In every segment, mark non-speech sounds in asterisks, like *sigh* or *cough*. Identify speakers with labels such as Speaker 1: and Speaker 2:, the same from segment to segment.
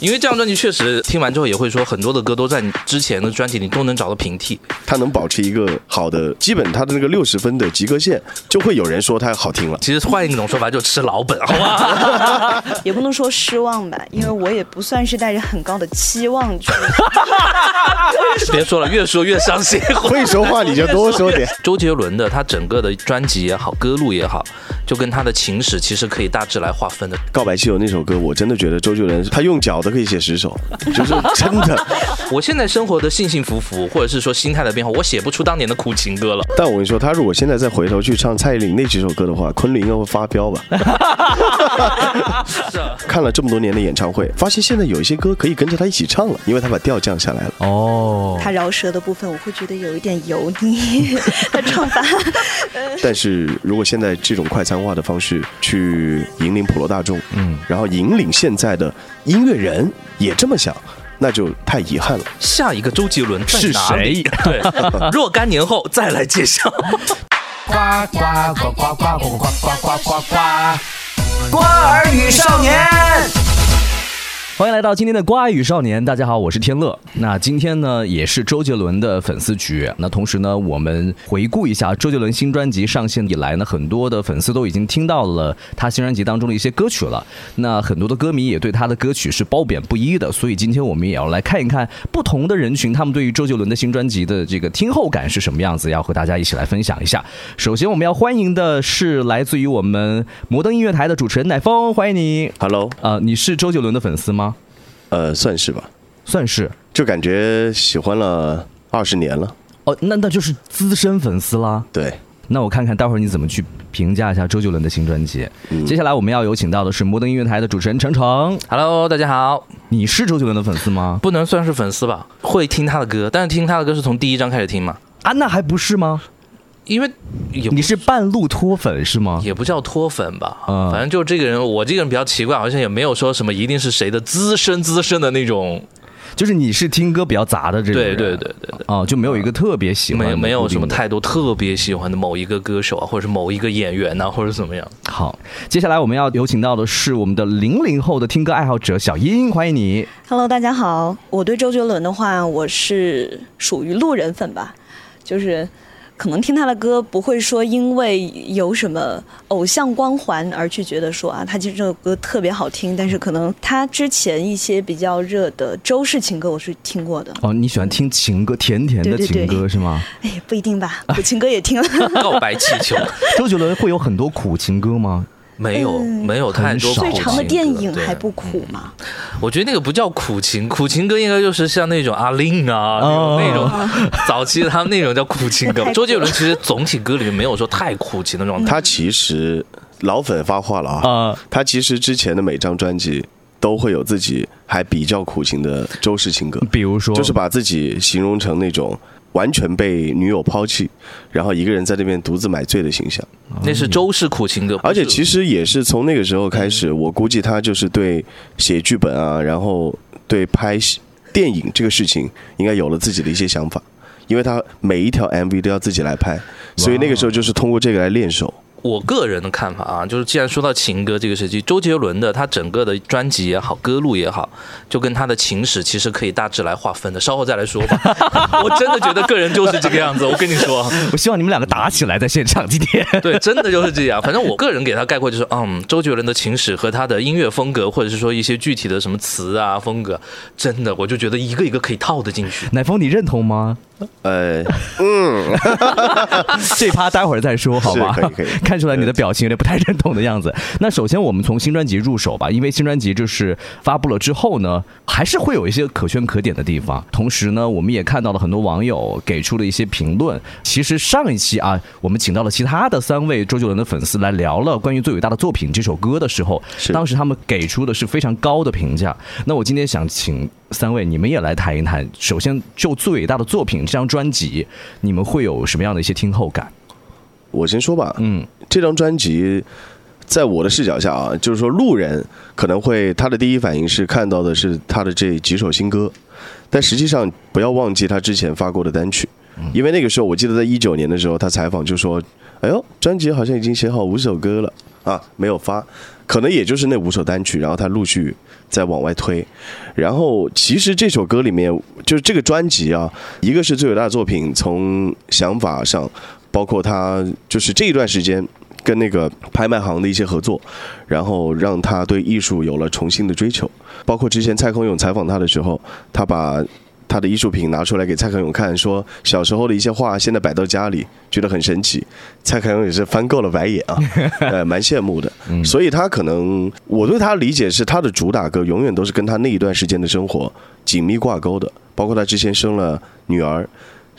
Speaker 1: 因为这张专辑确实听完之后也会说，很多的歌都在你之前的专辑里都能找到平替。
Speaker 2: 它能保持一个好的，基本它的那个六十分的及格线，就会有人说它好听了。
Speaker 1: 其实换一种说法，就吃老本，好吧？*laughs*
Speaker 3: 也不能说失望吧，因为我也不算是带着很高的期望去。*laughs*
Speaker 1: 别说了，越说越伤心。
Speaker 2: 会说话你就多说点。*laughs*
Speaker 1: 周杰伦的他整个的专辑也好，歌路也好，就跟他的情史其实可以大致来划分的。
Speaker 2: 告白气球那首歌，我真的觉得周杰伦他用脚都可以写十首，*laughs* 就是真的。*laughs*
Speaker 1: 我现在生活的幸幸福福，或者是说心态的变化，我写不出当年的苦情歌了。
Speaker 2: 但我跟你说，他如果现在再回头去唱蔡依林那几首歌的话，昆凌应该会发飙吧？*laughs*
Speaker 1: 是啊，
Speaker 2: 看了这么多年的演唱会，发现现在有一些歌可以跟着他一起唱了，因为他把调降下来了。
Speaker 4: 哦，
Speaker 3: 他饶舌的部分，我会觉得有一点油腻，他唱法。
Speaker 2: 但是如果现在这种快餐化的方式去引领普罗大众，嗯，然后引领现在的音乐人也这么想，那就太遗憾了。
Speaker 1: 下一个周杰伦
Speaker 4: 是？谁 *laughs*
Speaker 1: 对，*laughs* 若干年后再来介绍。
Speaker 5: 呱呱呱呱呱呱呱呱呱呱呱，瓜儿与少年。
Speaker 4: 欢迎来到今天的瓜语少年，大家好，我是天乐。那今天呢，也是周杰伦的粉丝局。那同时呢，我们回顾一下周杰伦新专辑上线以来呢，很多的粉丝都已经听到了他新专辑当中的一些歌曲了。那很多的歌迷也对他的歌曲是褒贬不一的，所以今天我们也要来看一看不同的人群他们对于周杰伦的新专辑的这个听后感是什么样子，要和大家一起来分享一下。首先，我们要欢迎的是来自于我们摩登音乐台的主持人乃峰，欢迎你。
Speaker 2: Hello，
Speaker 4: 呃，你是周杰伦的粉丝吗？
Speaker 2: 呃，算是吧，
Speaker 4: 算是。
Speaker 2: 就感觉喜欢了二十年了。
Speaker 4: 哦，那那就是资深粉丝啦。
Speaker 2: 对，
Speaker 4: 那我看看待会儿你怎么去评价一下周杰伦的新专辑。
Speaker 2: 嗯
Speaker 4: 接下来我们要有请到的是摩登音乐台的主持人程程
Speaker 1: ，Hello，大家好，
Speaker 4: 你是周杰伦的粉丝吗？
Speaker 1: 不能算是粉丝吧，会听他的歌，但是听他的歌是从第一张开始听嘛，
Speaker 4: 啊，那还不是吗？
Speaker 1: 因为
Speaker 4: 你是半路脱粉是吗？
Speaker 1: 也不叫脱粉吧，
Speaker 4: 嗯
Speaker 1: 反正就这个人，我这个人比较奇怪，好像也没有说什么一定是谁的资深资深的那种，
Speaker 4: 就是你是听歌比较杂的这种人。
Speaker 1: 对对对对对。
Speaker 4: 哦，就没有一个特别喜欢
Speaker 1: 没没有什么太多特别喜欢的某一个歌手啊，或者是某一个演员呐、或者怎么样。
Speaker 4: 好。接下来我们要有请到的是我们的零零后的听歌爱好者小英，欢迎你。
Speaker 3: Hello，大家好，我对周杰伦的话，我是属于路人粉吧，就是。可能听他的歌不会说因为有什么偶像光环而去觉得说啊，他其实这首歌特别好听，但是可能他之前一些比较热的周氏情歌我是听过的，
Speaker 4: 哦，你喜欢听情歌，甜甜的情歌是吗？
Speaker 3: 哎，不一定吧，*laughs* 苦情歌也听了。
Speaker 1: 告白气球 *laughs*
Speaker 4: 周杰伦会有很多苦情歌吗？
Speaker 1: 没有
Speaker 3: 嗯。
Speaker 1: 没有太多
Speaker 3: 最长的电影还不苦吗？
Speaker 1: 我觉得那个不叫苦情，苦情歌应该就是像那种阿令啊，
Speaker 4: 哦。
Speaker 1: 那种那种早期的他们那种叫苦情歌。*laughs* 周杰伦其实总体歌里面没有说太苦情的状态。
Speaker 2: 他其实老粉发话了啊，
Speaker 4: 啊、
Speaker 2: 他其实之前的每张专辑都会有自己还比较苦情的周氏情歌，
Speaker 4: 比如说，
Speaker 2: 就是把自己形容成那种完全被女友抛弃，然后一个人在那边独自买醉的形象。
Speaker 1: 那是周氏苦情歌，
Speaker 2: 而且其
Speaker 1: 实
Speaker 2: 实也是从那个时候开始，我估计他就是对写剧本啊，然后对拍戏电影这个事情，应该有了自己的一些想法。因为他每一条 MV 都要自己来拍，所以那个时候就是通过这个来练手。
Speaker 1: 我个人的看法啊，就是既然说到情歌这个事情，周杰伦的他整个的专辑也好，歌路也好，就跟他的情史其实可以大致来划分的，稍后再来说吧。*laughs* 我真的觉得个人就是这个样子，我跟你说，
Speaker 4: 我希望你们两个打起来在现场今天。*laughs*
Speaker 1: 对，真的就是这样。反正我个人给他概括就是，嗯，周杰伦的情史和他的音乐风格，或者是说一些具体的什么词啊风格，真的我就觉得一个一个可以套得进去。
Speaker 4: 奶峰，你认同吗？
Speaker 2: 呃，嗯 *laughs*
Speaker 4: 这趴待会儿再说，好吧？
Speaker 2: 可以可以 *laughs*
Speaker 4: 看出来你的表情有点不太认同的样子。那首先我们从新专辑入手吧，因为新专辑就是发布了之后呢，还是会有一些可圈可点的地方。同时呢，我们也看到了很多网友给出了一些评论。其实上一期啊，我们请到了其他的三位周杰伦的粉丝来聊了关于最伟大的作品这首歌的时候，当时他们给出的是非常高的评价。那我今天想请三位你们也来谈一谈，首先就最伟大的作品这张专辑，你们会有什么样的一些听后感？
Speaker 2: 我先说吧，
Speaker 4: 嗯，
Speaker 2: 这张专辑在我的视角下啊，就是说路人可能会他的第一反应是看到的是他的这几首新歌，但实际上不要忘记他之前发过的单曲，因为那个时候我记得在一九年的时候，他采访就说哎呦，专辑好像已经写好五首歌了。啊，没有发，可能也就是那五首单曲，然后他陆续在往外推。然后其实这首歌里面，就是这个专辑啊，一个是最伟大的作品，从想法上，包括他就是这一段时间。跟那个拍卖行的一些合作，然后让他对艺术有了重新的追求。包括之前蔡康永采访他的时候，他把他的艺术品拿出来给蔡康永看，说小时候的一些画现在摆到家里，觉得很神奇。蔡康永也是翻够了白眼啊，*laughs* 呃，蛮羡慕的。所以他可能我对他理解是，他的主打歌永远都是跟他那一段时间的生活紧密挂钩的。包括他之前生了女儿，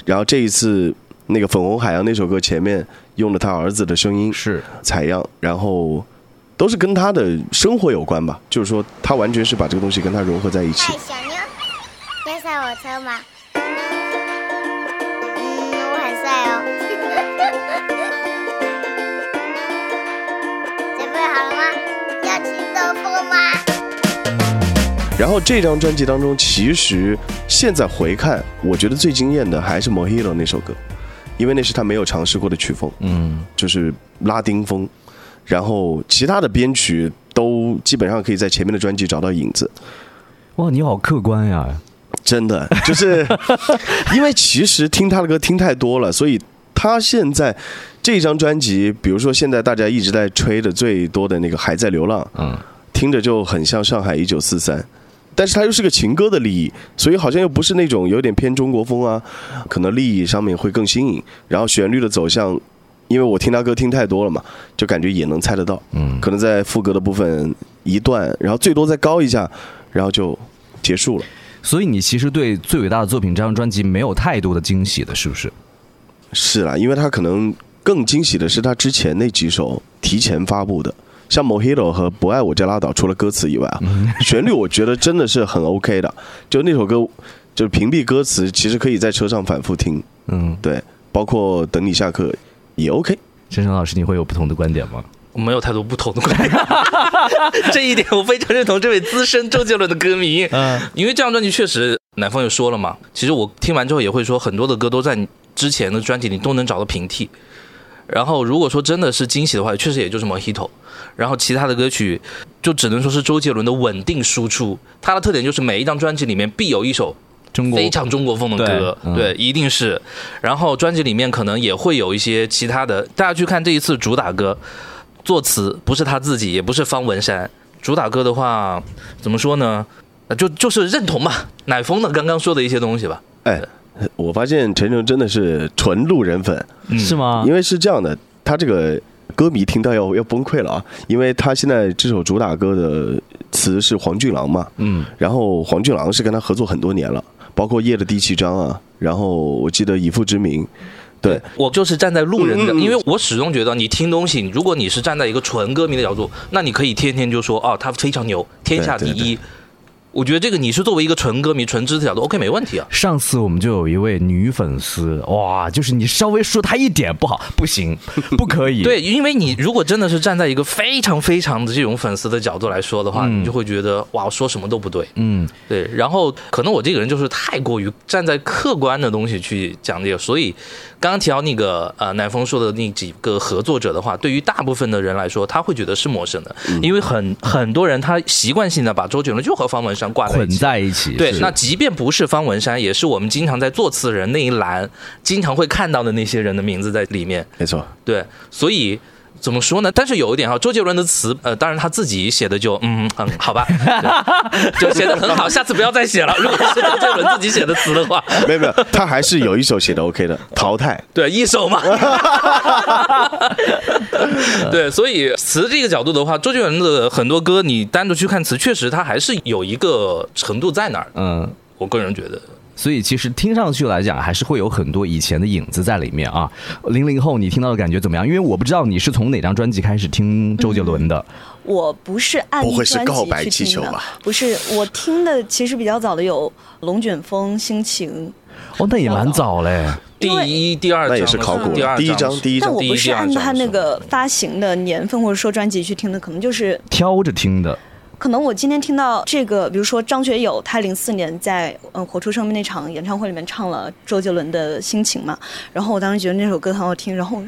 Speaker 2: 然后这一次那个粉红海洋那首歌前面。用了他儿子的声音
Speaker 4: 是
Speaker 2: 采样，然后都是跟他的生活有关吧。就是说，他完全是把这个东西跟他融合在一起。
Speaker 6: 小妞，要上我车吗？嗯，我很帅哦。*laughs* 准备好了吗？要去兜风吗？
Speaker 2: 然后这张专辑当中，其实现在回看，我觉得最惊艳的还是《Mojito》那首歌。因为那是他没有尝试过的曲风，嗯，就是拉丁风，然后其他的编曲都基本上可以在前面的专辑找到影子。
Speaker 4: 哇，你好客观呀！
Speaker 2: 真的，就是 *laughs* 因为其实听他的歌听太多了，所以他现在这张专辑，比如说现在大家一直在吹的最多的那个《还在流浪》，嗯，听着就很像《上海一九四三》。但是他又是个情歌的利益，所以好像又不是那种有点偏中国风啊，可能利益上面会更新颖。然后旋律的走向，因为我听他歌听太多了嘛，就感觉也能猜得到。嗯，可能在副歌的部分一段，然后最多再高一下，然后就结束了。
Speaker 4: 所以你其实对最伟大的作品这张专辑没有太多的惊喜的，是不是？
Speaker 2: 是啦，因为他可能更惊喜的是他之前那几首提前发布的。像《Mojito》和《不爱我就拉倒》，除了歌词以外啊，*laughs* 旋律我觉得真的是很 OK 的。就那首歌，就是屏蔽歌词，其实可以在车上反复听。嗯，对，包括等你下课也 OK。
Speaker 4: 申申老师，你会有不同的观点吗？
Speaker 1: 我没有太多不同的观点，*laughs* 这一点我非常认同这位资深周杰伦的歌迷。嗯，因为这张专辑确实，乃峰也说了嘛，其实我听完之后也会说，很多的歌都在之前的专辑里都能找到平替。然后如果说真的是惊喜的话，确实也就是《Mojito》。然后其他的歌曲就只能说是周杰伦的稳定输出。它的特点就是每一张专辑里面必有一首中国非常中国风的歌，对，一定是。然后专辑里面可能也会有一些其他的。大家去看这一次主打歌，作词不是他自己，也不是方文山。主打歌的话，怎么说呢？就就是认同嘛，乃峰的刚刚说的一些东西吧。
Speaker 2: 哎，我发现陈诚真的是纯路人粉，
Speaker 4: 是吗？
Speaker 2: 因为是这样的，他这个。歌迷听到要要崩溃了啊！因为他现在这首主打歌的词是黄俊郎嘛，嗯，然后黄俊郎是跟他合作很多年了，包括《夜的第七章》啊，然后我记得《以父之名》，对。
Speaker 1: 我就是站在路人的，因为我始终觉得你听东西，如果你是站在一个纯歌迷的角度，那你可以天天就说哦，他非常牛，天下第一。我觉得这个你是作为一个纯歌迷、纯知识角度，OK 没问题啊。
Speaker 4: 上次我们就有一位女粉丝，哇，就是你稍微说她一点不好，不行，*laughs* 不可以。
Speaker 1: 对，因为你如果真的是站在一个非常非常的这种粉丝的角度来说的话，你就会觉得哇，我说什么都不对。嗯，对。然后可能我这个人就是太过于站在客观的东西去讲这个，所以。刚刚提到那个呃，乃风说的那几个合作者的话，对于大部分的人来说，他会觉得是陌生的，因为很很多人他习惯性的把周杰伦就和方文山挂
Speaker 4: 在一起。在一起。
Speaker 1: 对，那即便不是方文山，也是我们经常在作词人那一栏经常会看到的那些人的名字在里面。
Speaker 2: 没错。
Speaker 1: 对，所以。怎么说呢？但是有一点哈，周杰伦的词，呃，当然他自己写的就，嗯嗯，好吧，*laughs* 就写的很好，下次不要再写了。*laughs* 如果是周杰伦自己写的词的话，
Speaker 2: 没有没有，他还是有一首写的 OK 的，《淘汰》。
Speaker 1: 对，一首嘛。*laughs* 对，所以词这个角度的话，周杰伦的很多歌，你单独去看词，确实他还是有一个程度在那儿。嗯，我个人觉得。
Speaker 4: 所以其实听上去来讲，还是会有很多以前的影子在里面啊。零零后，你听到的感觉怎么样？因为我不知道你是从哪张专辑开始听周杰伦的。
Speaker 3: 我不是按
Speaker 2: 不会是告白气球吧？
Speaker 3: 不是，我听的其实比较早的有《龙卷风》《心情》。
Speaker 4: 哦，那也蛮早嘞。
Speaker 1: 第一、第二
Speaker 2: 那也是考古。
Speaker 1: 第二
Speaker 2: 第一张，第一张。
Speaker 3: 但我不是按他那个发行的年份或者说专辑去听的，可能就是
Speaker 4: 挑着听的。
Speaker 3: 可能我今天听到这个，比如说张学友，他零四年在嗯《活出生命》那场演唱会里面唱了周杰伦的心情嘛，然后我当时觉得那首歌很好听，然后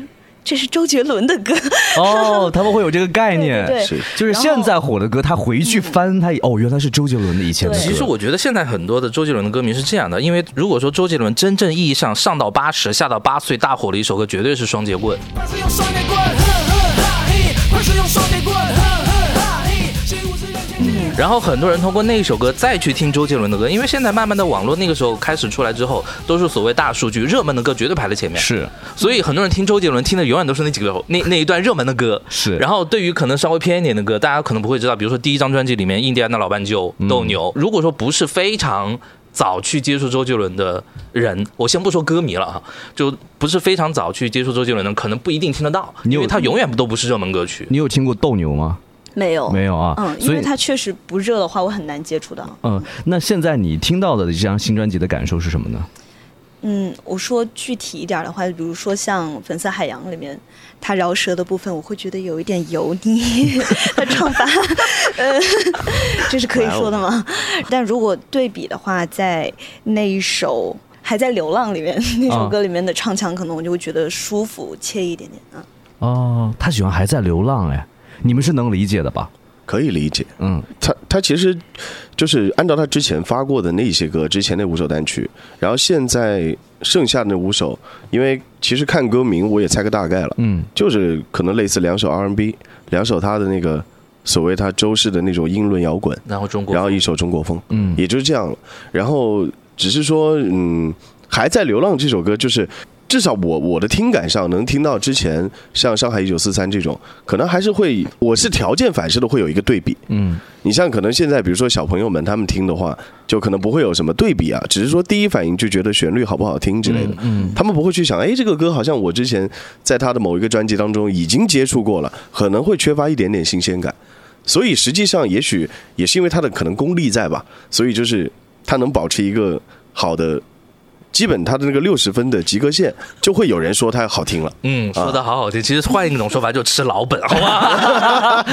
Speaker 3: 这是周杰伦的歌。
Speaker 4: 哦，他们会有这个概念，
Speaker 3: 对对对
Speaker 4: 就是现在火的歌，他回去翻他，哦，原来是周杰伦的以前的歌。
Speaker 1: 其实我觉得现在很多的周杰伦的歌迷是这样的，因为如果说周杰伦真正意义上上到八十、下到八岁大火的一首歌，绝对是《双截棍》。
Speaker 7: 快使用双截棍，哼哼哈嘿！快使用双截棍，
Speaker 1: 然后很多人通过那一首歌再去听周杰伦的歌，因为现在慢慢的网络那个时候开始出来之后，都是所谓大数据，热门的歌绝对排在前面。
Speaker 4: 是
Speaker 1: 所以很多人听周杰伦听的永远都是那几个那那一段热门的歌。
Speaker 4: 是
Speaker 1: 然后对于可能稍微偏一点的歌，大家可能不会知道，比如说第一张专辑里面，印第安的老斑鸠、斗牛。如果说不是非常早去接触周杰伦的人，我先不说歌迷了哈，就不是非常早去接触周杰伦的，可能不一定听得到，因为他永远都不是热门歌曲。
Speaker 4: 你有听过斗牛吗？
Speaker 3: 没有，
Speaker 4: 没有啊，
Speaker 3: 嗯，因为它确实不热的话，我很难接触到。
Speaker 4: 嗯，那现在你听到的这张新专辑的感受是什么呢？
Speaker 3: 嗯，我说具体一点的话，比如说像《粉色海洋》里面，它饶舌的部分，我会觉得有一点油腻，*laughs* 它唱法，呃，这是可以说的吗？*laughs* 但如果对比的话，在那一首。还在流浪里面那首歌里面的唱腔，可能我就会觉得舒服惬意一点点啊。
Speaker 4: 哦，他喜欢还在流浪，哎，你们是能理解的吧？
Speaker 2: 可以理解。
Speaker 4: 嗯，
Speaker 2: 他他其实就是按照他之前发过的那些歌，之前那五首单曲，然后现在剩下的那五首，因为其实看歌名我也猜个大概了，
Speaker 4: 嗯，
Speaker 2: 就是可能类似两首 R&B，两首他的那个所谓他周氏的那种英伦摇滚，
Speaker 1: 然后中国，
Speaker 2: 然后一首中国风，
Speaker 4: 嗯
Speaker 2: 也就是这样了。然后只是说，嗯，还在流浪这首歌，就是至少我我的听感上能听到之前像上海一九四三这种，可能还是会，我是条件反射的会有一个对比。
Speaker 4: 嗯，
Speaker 2: 你像可能现在比如说小朋友们他们听的话，就可能不会有什么对比啊，只是说第一反应就觉得旋律好不好听之类的。
Speaker 4: 嗯，
Speaker 2: 他们不会去想，哎，这个歌好像我之前在他的某一个专辑当中已经接触过了，可能会缺乏一点点新鲜感。所以实际上，也许也是因为他的可能功力在吧，所以就是他能保持一个好的，基本他的那个六十分的及格线，就会有人说他好听了。
Speaker 1: 嗯，说的好好听。其实换一种说法，就吃老本，好吧？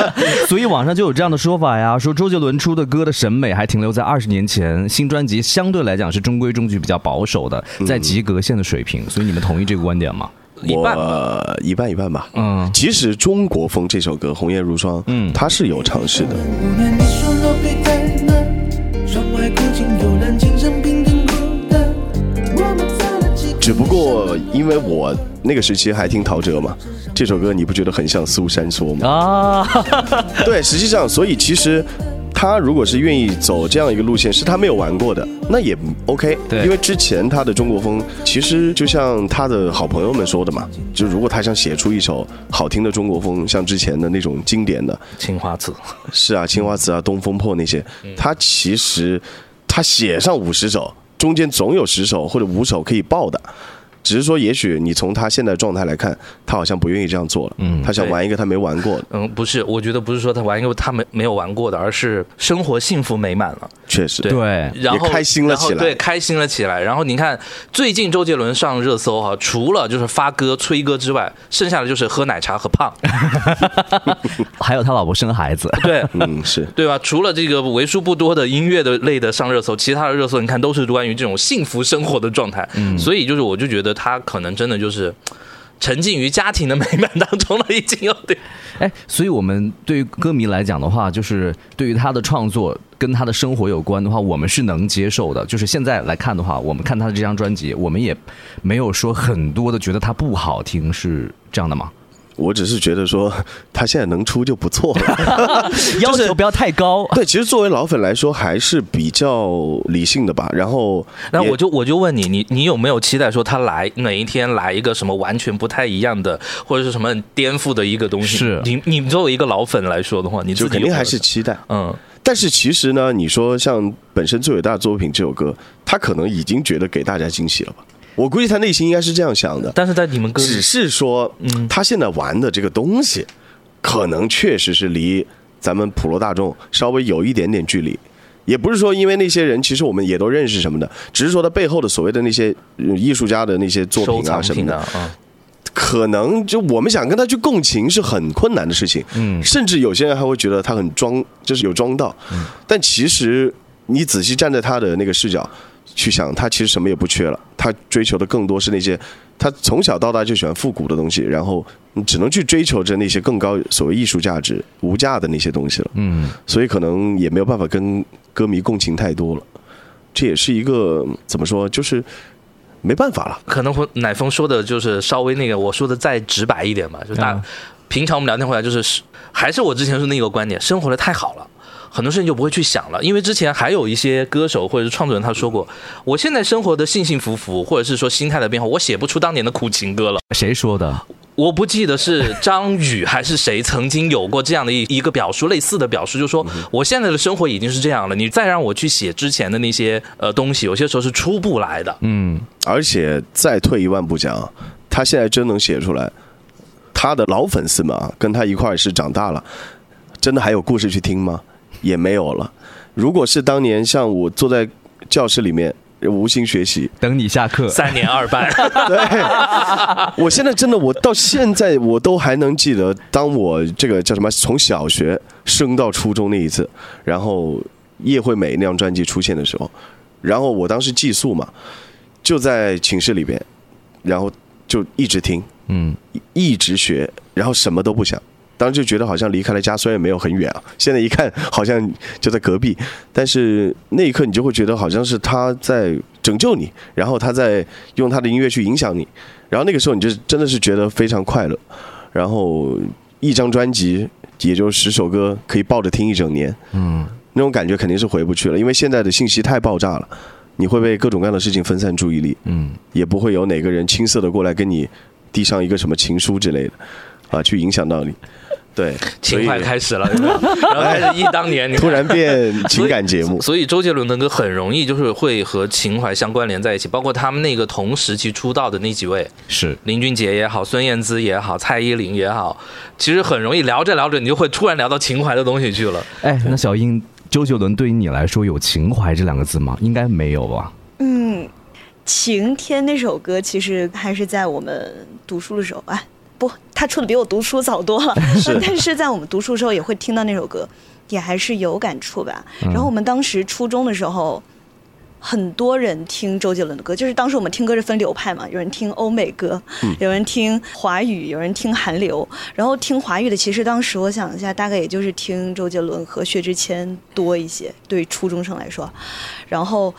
Speaker 4: 所以网上就有这样的说法呀，说周杰伦出的歌的审美还停留在二十年前，新专辑相对来讲是中规中矩、比较保守的，在及格线的水平。所以你们同意这个观点吗？
Speaker 1: 一半。
Speaker 2: 我一半一半吧。
Speaker 4: 嗯
Speaker 2: 其实《中国风》这首歌《红颜如霜》，
Speaker 4: 嗯
Speaker 2: 他是有尝试的。只不过因为我那个时期还听陶喆嘛，这首歌你不觉得很像苏珊说吗？
Speaker 4: 啊，*laughs*
Speaker 2: 对，实际上，所以其实他如果是愿意走这样一个路线，是他没有玩过的，那也 OK。
Speaker 4: 对
Speaker 2: 因为之前他的中国风，其实就像他的好朋友们说的嘛，就如果他想写出一首好听的中国风，像之前的那种经典的，
Speaker 1: 青花瓷，
Speaker 2: 是啊，青花瓷啊，东风破那些，他其实他写上五十首，中间总有十首或者五首可以爆的。只是说，也许你从他现在状态来看，他好像不愿意这样做了。
Speaker 4: 嗯
Speaker 2: 他想玩一个他没玩过的，
Speaker 1: 嗯，不是，我觉得不是说他玩一个他没没有玩过的，而是生活幸福美满了。
Speaker 2: 确实。
Speaker 1: 对
Speaker 4: 对，
Speaker 1: 然后
Speaker 2: 开心了起来
Speaker 1: 对，开心了起来。然后你看，最近周杰伦上热搜哈，除了就是发歌催歌之外，剩下的就是喝奶茶和胖 *laughs* *laughs*
Speaker 4: 还有他老婆生孩子，
Speaker 1: 对。
Speaker 2: 嗯，是。
Speaker 1: 对吧？除了这个为数不多的音乐的类的上热搜，其他的热搜你看都是关于这种幸福生活的状态。
Speaker 2: 嗯
Speaker 1: 所以就是我就觉得他可能真的就是沉浸于家庭的美满当中了，已经有点。
Speaker 4: 哎，所以我们对于歌迷来讲的话，就是对于他的创作跟他的生活有关的话，我们是能接受的。就是现在来看的话，我们看他的这张专辑，我们也没有说很多的觉得他不好听，是这样的吗？
Speaker 2: 我只是觉得说，他现在能出就不错了。*laughs*
Speaker 4: 要求不要太高。
Speaker 2: 对，其实作为老粉来说，还是比较理性的吧。然后也，
Speaker 1: 那我就我就问你，你你有没有期待说他来哪一天来一个什么完全不太一样的，或者是什么颠覆的一个东西？
Speaker 4: 是
Speaker 1: 你你作为一个老粉来说的话，你
Speaker 2: 就肯定还是期待。
Speaker 1: 嗯，
Speaker 2: 但是其实呢，你说像本身最伟大的作品这首歌，他可能已经觉得给大家惊喜了吧？我估计他内心应该是这样想的，
Speaker 1: 但是在你们歌
Speaker 2: 只是说，
Speaker 1: 嗯。
Speaker 2: 他现在玩的这个东西，可能确实是离咱们普罗大众稍微有一点点距离。也不是说因为那些人其实我们也都认识什么的，只是说他背后的所谓的那些呃艺术家的那些作品啊什么的，可能就我们想跟他去共情是很困难的事情，
Speaker 4: 嗯。
Speaker 2: 甚至有些人还会觉得他很装，就是有装到，但其实你仔细站在他的那个视角去想，他其实什么也不缺了，他追求的更多是那些他从小到大就喜欢复古的东西，然后你只能去追求着那些更高所谓艺术价值、无价的那些东西了。
Speaker 4: 嗯，
Speaker 2: 所以可能也没有办法跟歌迷共情太多了。这也是一个怎么说，就是没办法了。
Speaker 1: 可能会奶峰说的就是稍微那个，我说的再直白一点吧，就大、
Speaker 4: 嗯
Speaker 1: 平常我们聊天回来就是，还是我之前说那个观点，生活的太好了。很多事情就不会去想了，因为之前还有一些歌手或者是创作人他说过，我现在生活的幸幸福福，或者是说心态的变化，我写不出当年的苦情歌了。
Speaker 4: 谁说的？
Speaker 1: 我不记得是张宇还是谁曾经有过这样的一一个表述，类似的表述，就是说我现在的生活已经是这样了，你再让我去写之前的那些呃东西，有些时候是出不来的。
Speaker 4: 嗯，
Speaker 2: 而且再退一万步讲，他现在真能写出来，他的老粉丝们啊，跟他一块儿是长大了，真的还有故事去听吗？也没有了。如果是当年像我坐在教室里面无心学习，
Speaker 4: 等你下课。
Speaker 1: 三年二班，*laughs*
Speaker 2: 对，我现在真的，我到现在我都还能记得，当我这个叫什么，从小学升到初中那一次，然后叶惠美那张专辑出现的时候，然后我当时寄宿嘛，就在寝室里边，然后就一直听，
Speaker 4: 嗯，
Speaker 2: 一直学，然后什么都不想。当时就觉得好像离开了家，虽然没有很远啊，现在一看好像就在隔壁，但是那一刻你就会觉得好像是他在拯救你，然后他在用他的音乐去影响你，然后那个时候你就真的是觉得非常快乐，然后一张专辑也就十首歌可以抱着听一整年，
Speaker 4: 嗯，
Speaker 2: 那种感觉肯定是回不去了，因为现在的信息太爆炸了，你会被各种各样的事情分散注意力，
Speaker 4: 嗯，
Speaker 2: 也不会有哪个人青涩的过来跟你递上一个什么情书之类的，啊，去影响到你。对，
Speaker 1: 情怀开始了，有有 *laughs* 然后开始忆当年，你
Speaker 2: 突然变情感节目，
Speaker 1: 所以周杰伦的歌很容易就是会和情怀相关联在一起，包括他们那个同时期出道的那几位，
Speaker 4: 是
Speaker 1: 林俊杰也好，孙燕姿也好，蔡依林也好，其实很容易聊着聊着，你就会突然聊到情怀的东西去了。
Speaker 4: 哎，那小英，周杰伦对于你来说有情怀这两个字吗？应该没有吧？
Speaker 3: 嗯，《晴天》那首歌其实还是在我们读书的时候，哎，不，他出的比我读书早多了，*laughs* 但是在我们读书的时候也会听到那首歌，也还是有感触吧。然后我们当时初中的时候。很多人听周杰伦的歌，就是当时我们听歌是分流派嘛，有人听欧美歌，有人听华语，有人听韩流。然后听华语的，其实当时我想一下，大概也就是听周杰伦和薛之谦多一些，对初中生来说。然后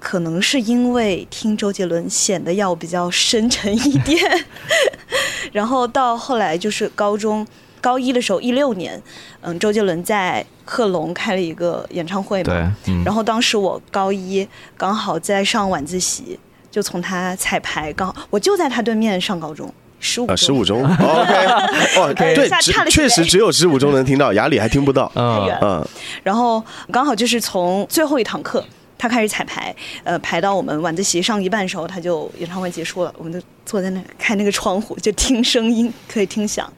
Speaker 3: 可能是因为听周杰伦显得要比较深沉一点，*laughs* 然后到后来就是高中高一的时候，一六年，嗯，周杰伦在贺龙开了一个演唱会嘛，
Speaker 4: 对，嗯，
Speaker 3: 然后当时我高一刚好在上晚自习，就从他彩排，刚好我就在他对面上高中，十五
Speaker 2: 啊，十五中，*laughs* OK，哦，*laughs* 对，确实只有十五中能听到，雅里还听不到，
Speaker 3: 太
Speaker 4: 嗯。
Speaker 3: 远，
Speaker 2: 嗯，
Speaker 3: 然后刚好就是从最后一堂课。他开始彩排，呃，排到我们晚自习上一半时候，他就演唱会结束了，我们就坐在那开那个窗户，就听声音，可以听响。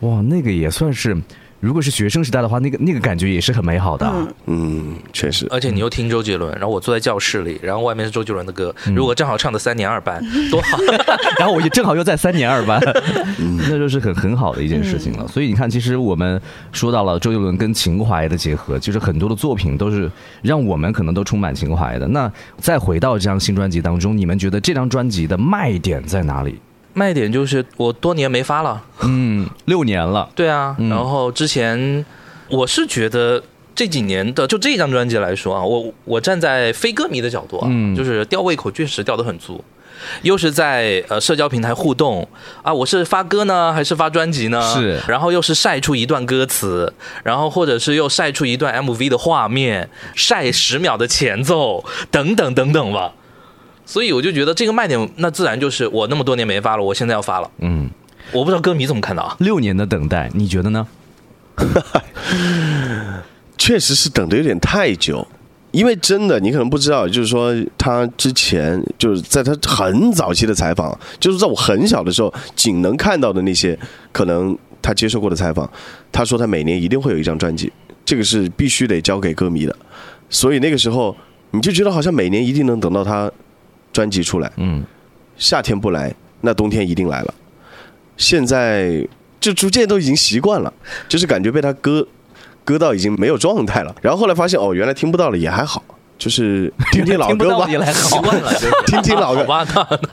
Speaker 4: 哇，那个也算是，如果是学生时代的话，那个那个感觉也是很美好的啊。
Speaker 3: 嗯，
Speaker 2: 嗯，确实，
Speaker 1: 而且你又听周杰伦，然后我坐在教室里，然后外面是周杰伦的歌，如果正好唱的三年二班，*laughs* 多好！*laughs*
Speaker 4: 然后我也正好又在三年二班，*laughs* 那就是很很好的一件事情了。所以你看，其实我们说到了周杰伦跟情怀的结合，就是很多的作品都是让我们可能都充满情怀的。那再回到这张新专辑当中，你们觉得这张专辑的卖点在哪里？
Speaker 1: 卖点就是我多年没发了，
Speaker 4: 嗯，六年了，
Speaker 1: 对啊，
Speaker 4: 嗯。
Speaker 1: 然后之前我是觉得这几年的就这张专辑来说啊，我我站在非歌迷的角度啊，
Speaker 4: 嗯。
Speaker 1: 就是吊胃口确实吊得很足。又是在呃社交平台互动。啊，我是发歌呢还是发专辑呢？
Speaker 4: 是。
Speaker 1: 然后又是晒出一段歌词，然后或者是又晒出一段 MV 的画面，晒十秒的前奏，等等等等吧。所以我就觉得这个卖点，那自然就是我那么多年没发了，我现在要发了。
Speaker 4: 嗯，
Speaker 1: 我不知道歌迷怎么看到啊？
Speaker 4: 六年的等待，你觉得呢？*laughs*
Speaker 2: 确实是等的有点太久。因为真的，你可能不知道，就是说他之前就是在他很早期的采访，就是在我很小的时候仅能看到的那些可能他接受过的采访，他说他每年一定会有一张专辑，这个是必须得交给歌迷的。所以那个时候你就觉得好像每年一定能等到他专辑出来，
Speaker 4: 嗯，
Speaker 2: 夏天不来，那冬天一定来了。现在就逐渐都已经习惯了，就是感觉被他割割到已经没有状态了。然后后来发现哦，原来听不到了也还好，就是听听老歌吧，
Speaker 1: 习惯了，*laughs*
Speaker 2: 听听老歌 *laughs*
Speaker 1: 吧，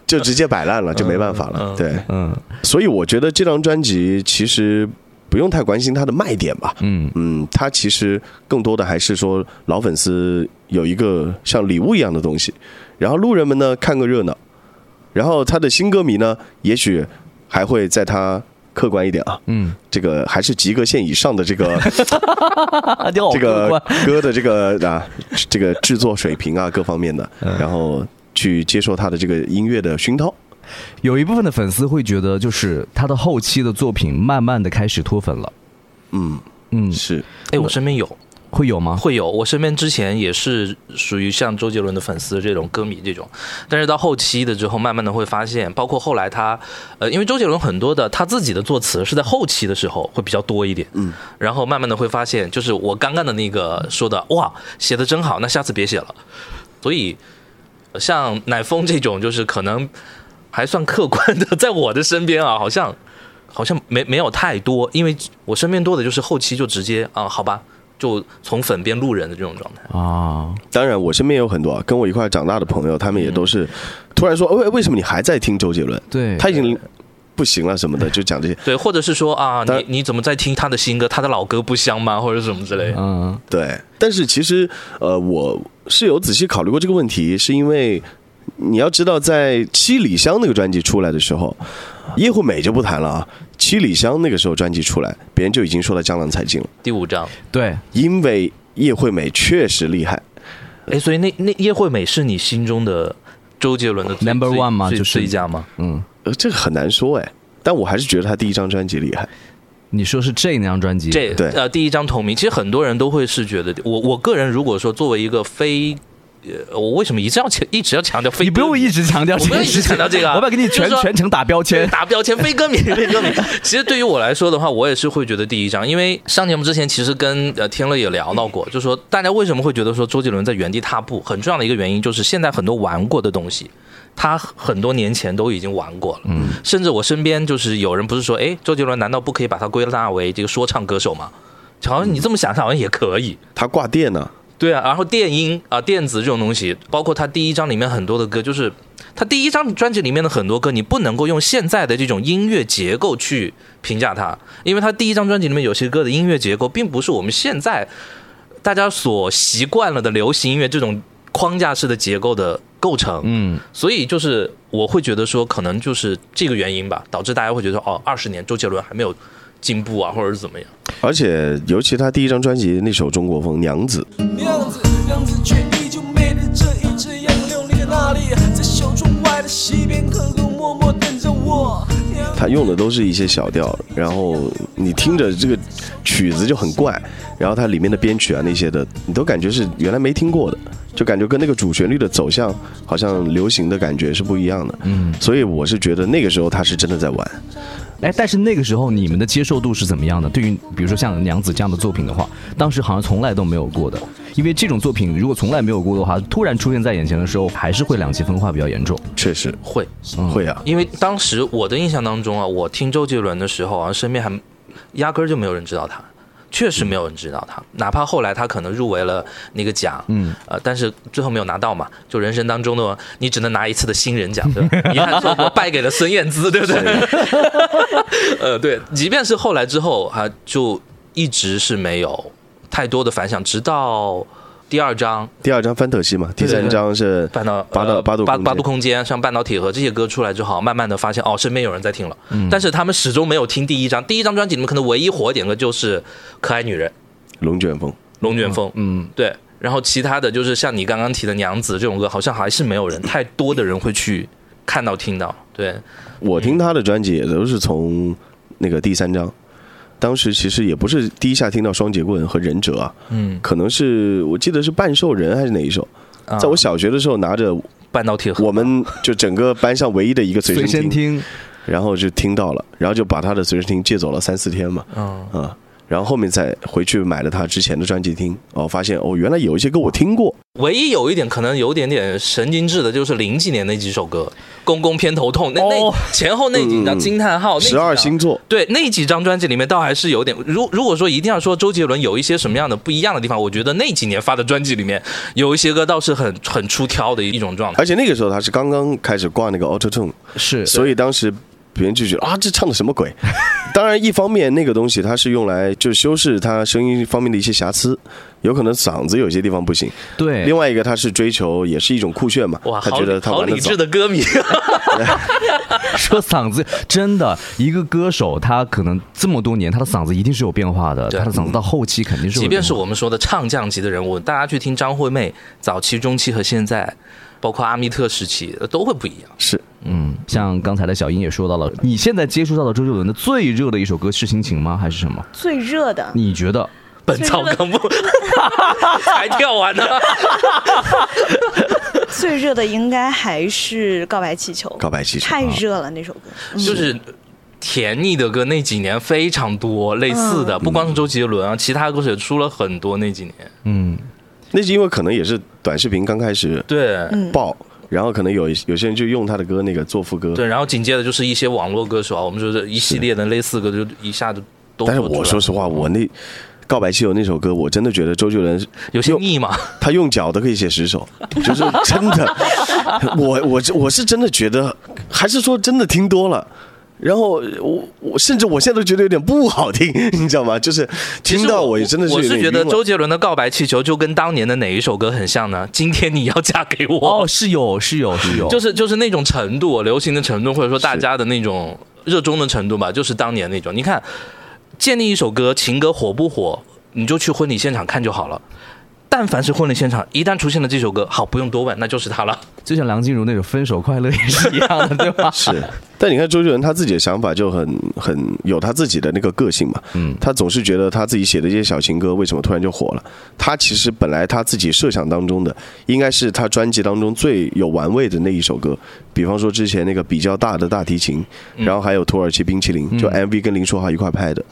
Speaker 2: 就直接摆烂了，就没办法了。
Speaker 1: 嗯
Speaker 2: 对，
Speaker 4: 嗯
Speaker 2: 所以我觉得这张专辑其实不用太关心它的卖点吧。
Speaker 4: 嗯
Speaker 2: 嗯，它其实更多的还是说老粉丝有一个像礼物一样的东西，然后路人们呢看个热闹，然后他的新歌迷呢，也许还会在他客观一点啊，
Speaker 4: 嗯，
Speaker 2: 这个还是及格线以上的这个 *laughs* 这个歌的这个啊这个制作水平啊各方面的，然后去接受他的这个音乐的熏陶。
Speaker 4: 有一部分的粉丝会觉得，就是他的后期的作品慢慢的开始脱粉了。
Speaker 2: 嗯，
Speaker 4: 嗯，
Speaker 2: 是。
Speaker 1: 哎，我身边有
Speaker 4: 会有吗？
Speaker 1: 会有，我身边之前也是属于像周杰伦的粉丝这种歌迷这种，但是到后期的之后，慢慢的会发现，包括后来他，呃，因为周杰伦很多的他自己的作词是在后期的时候会比较多一点，
Speaker 2: 嗯，
Speaker 1: 然后慢慢的会发现，就是我刚刚的那个说的，哇，写的真好，那下次别写了，所以呃像乃风这种，就是可能还算客观的，在我的身边啊，好像好像没没有太多，因为我身边多的就是后期就直接啊，好吧，就从粉变路人的这种状态。
Speaker 4: 啊，
Speaker 2: 当然，我身边也有很多啊，跟我一块长大的朋友，他们也都是突然说，为为什么你还在听周杰伦？
Speaker 4: 对，
Speaker 2: 他已经不行了什么的，就讲这些。*laughs*
Speaker 1: 对，或者是说啊，你你怎么在听他的新歌？他的老歌不香吗？或者什么之类的。
Speaker 4: 嗯
Speaker 2: 对，但是其实呃，我是有仔细考虑过这个问题，是因为你要知道，在《七里香》那个专辑出来的时候，叶惠美就不谈了啊，《七里香》那个时候专辑出来，别人就已经说到江郎才尽了，
Speaker 1: 第五张，
Speaker 4: 对，
Speaker 2: 因为叶惠美确实厉害。
Speaker 1: 哎，所以那那叶惠美是你心中的周杰伦的
Speaker 4: Number one 吗？就是
Speaker 1: 一家吗？
Speaker 4: 嗯，
Speaker 2: 呃，这个很难说哎，但我还是觉得他第一张专辑厉害。
Speaker 4: 你说是这那张专辑，
Speaker 1: 这
Speaker 2: 对。
Speaker 1: 呃第一张同名，其实很多人都会是觉得，我我个人如果说作为一个非，呃，我为什么一直要强一直要强调飞？
Speaker 4: 你不用一直强调
Speaker 1: 我不用一直强调这个啊
Speaker 4: 我不要给你全全程打标签。
Speaker 1: 打标签，飞歌迷，飞歌迷。*laughs* 其实对于我来说的话，我也是会觉得第一张，因为上节目之前其实跟呃天乐也聊到过，就说大家为什么会觉得说周杰伦在原地踏步，很重要的一个原因就是现在很多玩过的东西。他很多年前都已经玩过了，嗯，甚至我身边就是有人不是说，哎，周杰伦难道不可以把他归纳为这个说唱歌手吗？好像你这么想想，好像也可以。
Speaker 2: 他挂电呢、
Speaker 1: 对啊，然后电音啊、电子这种东西，包括他第一张里面很多的歌，就是他第一张专辑里面的很多歌，你不能够用现在的这种音乐结构去评价它，因为他第一张专辑里面有些歌的音乐结构，并不是我们现在大家所习惯了的流行音乐这种框架式的结构的构成。
Speaker 4: 嗯，
Speaker 1: 所以就是我会觉得说，可能就是这个原因吧，导致大家会觉得哦，二十年周杰伦还没有进步啊，或者是怎么样。
Speaker 2: 而且尤其他第一张专辑那首《中国风》，娘子，
Speaker 7: 娘子，娘子却依旧美丽着一只眼流离在哪里？在小窗外的西边，可可默默等着我。
Speaker 2: 他用的都是一些小调，然后你听着这个曲子就很怪，然后它里面的编曲啊那些的，你都感觉是原来没听过的，就感觉跟那个主旋律的走向好像流行的感觉是不一样的。嗯，所以我是觉得那个时候他是真的在玩。
Speaker 4: 哎，但是那个时候你们的接受度是怎么样的？对于比如说像娘子这样的作品的话，当时好像从来都没有过的，因为这种作品如果从来没有过的话，突然出现在眼前的时候，还是会两极分化比较严重。
Speaker 2: 确实。
Speaker 1: 会，
Speaker 2: 会啊，
Speaker 1: 因为当时我的印象当中啊，我听周杰伦的时候啊，身边还压根儿就没有人知道他，确实没有人知道他。哪怕后来他可能入围了那个奖，
Speaker 4: 嗯，
Speaker 1: 呃，但是最后没有拿到嘛。就人生当中的你只能拿一次的新人奖，对吧？*laughs* 遗憾错过败给了孙燕姿，对不对？*laughs* 呃，对，即便是后来之后，他就一直是没有太多的反响，直到第二章。
Speaker 2: 第二张翻特西嘛，第三张是
Speaker 1: 半岛
Speaker 2: 八道
Speaker 1: 呃
Speaker 2: 八度
Speaker 1: 八八度空间，像半导体和这些歌出来之后，慢慢的发现哦，身边有人在听了，但是他们始终没有听第一张。第一张专辑里面可能唯一火一点的就是《可爱女人》《
Speaker 2: 龙卷风。
Speaker 1: 龙卷风》，
Speaker 4: 嗯，
Speaker 1: 对。然后其他的就是像你刚刚提的《娘子》这种歌，好像还是没有人太多的人会去看到听到。对，
Speaker 2: 我听他的专辑也都是从那个第三张，当时其实也不是第一下听到双截棍和忍者啊，
Speaker 1: 嗯，
Speaker 2: 可能是我记得是半兽人还是哪一首，
Speaker 1: 啊。
Speaker 2: 在我小学的时候拿着
Speaker 1: 半导体和
Speaker 2: 我们就整个班上唯一的一个随
Speaker 4: 随
Speaker 2: 身听，*laughs*
Speaker 4: 身听，
Speaker 2: 然后就听到了，然后就把他的随身听借走了三四天嘛，
Speaker 1: 嗯，
Speaker 2: 啊，然后后面再回去买了他之前的专辑听，哦，发现哦，原来有一些歌我听过，
Speaker 1: 唯一有一点可能有点点神经质的，就是零几年那几首歌，《公公偏头痛》那
Speaker 4: 哦。
Speaker 1: 那前后那几张惊叹号，
Speaker 2: 十二星座，
Speaker 1: 对那几张专辑里面，倒还是有点。如如果说一定要说周杰伦有一些什么样的不一样的地方，我觉得那几年发的专辑里面有一些歌倒是很很出挑的一种状态。
Speaker 2: 而且那个时候他是刚刚开始挂那个 Auto Tune，
Speaker 4: 是，
Speaker 2: 所以当时别人就觉得啊，这唱的什么鬼？*laughs* 当然，一方面那个东西它是用来就是修饰他声音方面的一些瑕疵，有可能嗓子有些地方不行。
Speaker 4: 对，
Speaker 2: 另外一个，他是追求也是一种酷炫嘛，
Speaker 1: 哇，好
Speaker 2: 他觉得他
Speaker 1: 好理智。的歌迷，*laughs*
Speaker 4: 说嗓子真的，一个歌手他可能这么多年，他的嗓子一定是有变化的，他的嗓子到后期肯定是有
Speaker 1: 即便是我们说的唱将级的人物，大家去听张惠妹早期、中期和现在，包括阿密特时期，都会不一样。
Speaker 2: 是
Speaker 4: 嗯，像刚才的小英也说到了，你现在接触到的周杰伦的最热的一首歌是《心情》吗？还是什么？
Speaker 3: 最热的，
Speaker 4: 你觉得？
Speaker 1: 本草纲目还跳完呢，*laughs*
Speaker 3: 最热的应该还是《告白气球》，
Speaker 2: 告白气球
Speaker 3: 太热了那首歌。嗯
Speaker 1: 就是甜腻的歌那几年非常多，类似的，不光是周杰伦啊，其他歌手也出了很多那几年。
Speaker 4: 嗯，
Speaker 2: 那是因为可能也是短视频刚开始
Speaker 1: 对，
Speaker 3: 嗯
Speaker 2: 爆，然后可能有有些人就用他的歌那个做副歌。
Speaker 1: 对，然后紧接着就是一些网络歌手啊，我们说这一系列的类似歌就一下子都
Speaker 2: 但是我说实话，我那《告白气球》那首歌，我真的觉得周杰伦 *laughs*
Speaker 1: 有些
Speaker 2: 用
Speaker 1: 腻嘛，
Speaker 2: 他用脚都可以写十首，*laughs* 就是真的。我我我是真的觉得，还是说真的听多了。然后我我甚至我现在都觉得有点不好听，你知道吗？就是听到我也真的是
Speaker 1: 我是觉得周杰伦的《告白气球》就跟当年的哪一首歌很像呢？今天你要嫁给我，
Speaker 4: 哦，是有，是有，是有，
Speaker 1: 就是就是那种程度，流行的程度，或者说大家的那种热衷的程度吧，就是当年那种。你看，建立一首歌情歌火不火，你就去婚礼现场看就好了。但凡是婚礼现场，一旦出现了这首歌，好不用多问，那就是他了。
Speaker 4: 就像梁静茹那首《分手快乐》也是一样的，对吧？*laughs*
Speaker 2: 是，但你看周杰伦他自己的想法就很很有他自己的那个个性嘛，
Speaker 4: 嗯
Speaker 2: 他总是觉得他自己写的这些小情歌为什么突然就火了？他其实本来他自己设想当中的应该是他专辑当中最有玩味的那一首歌，比方说之前那个比较大的大提琴，然后还有土耳其冰淇淋，就 MV 跟林书豪一块拍的。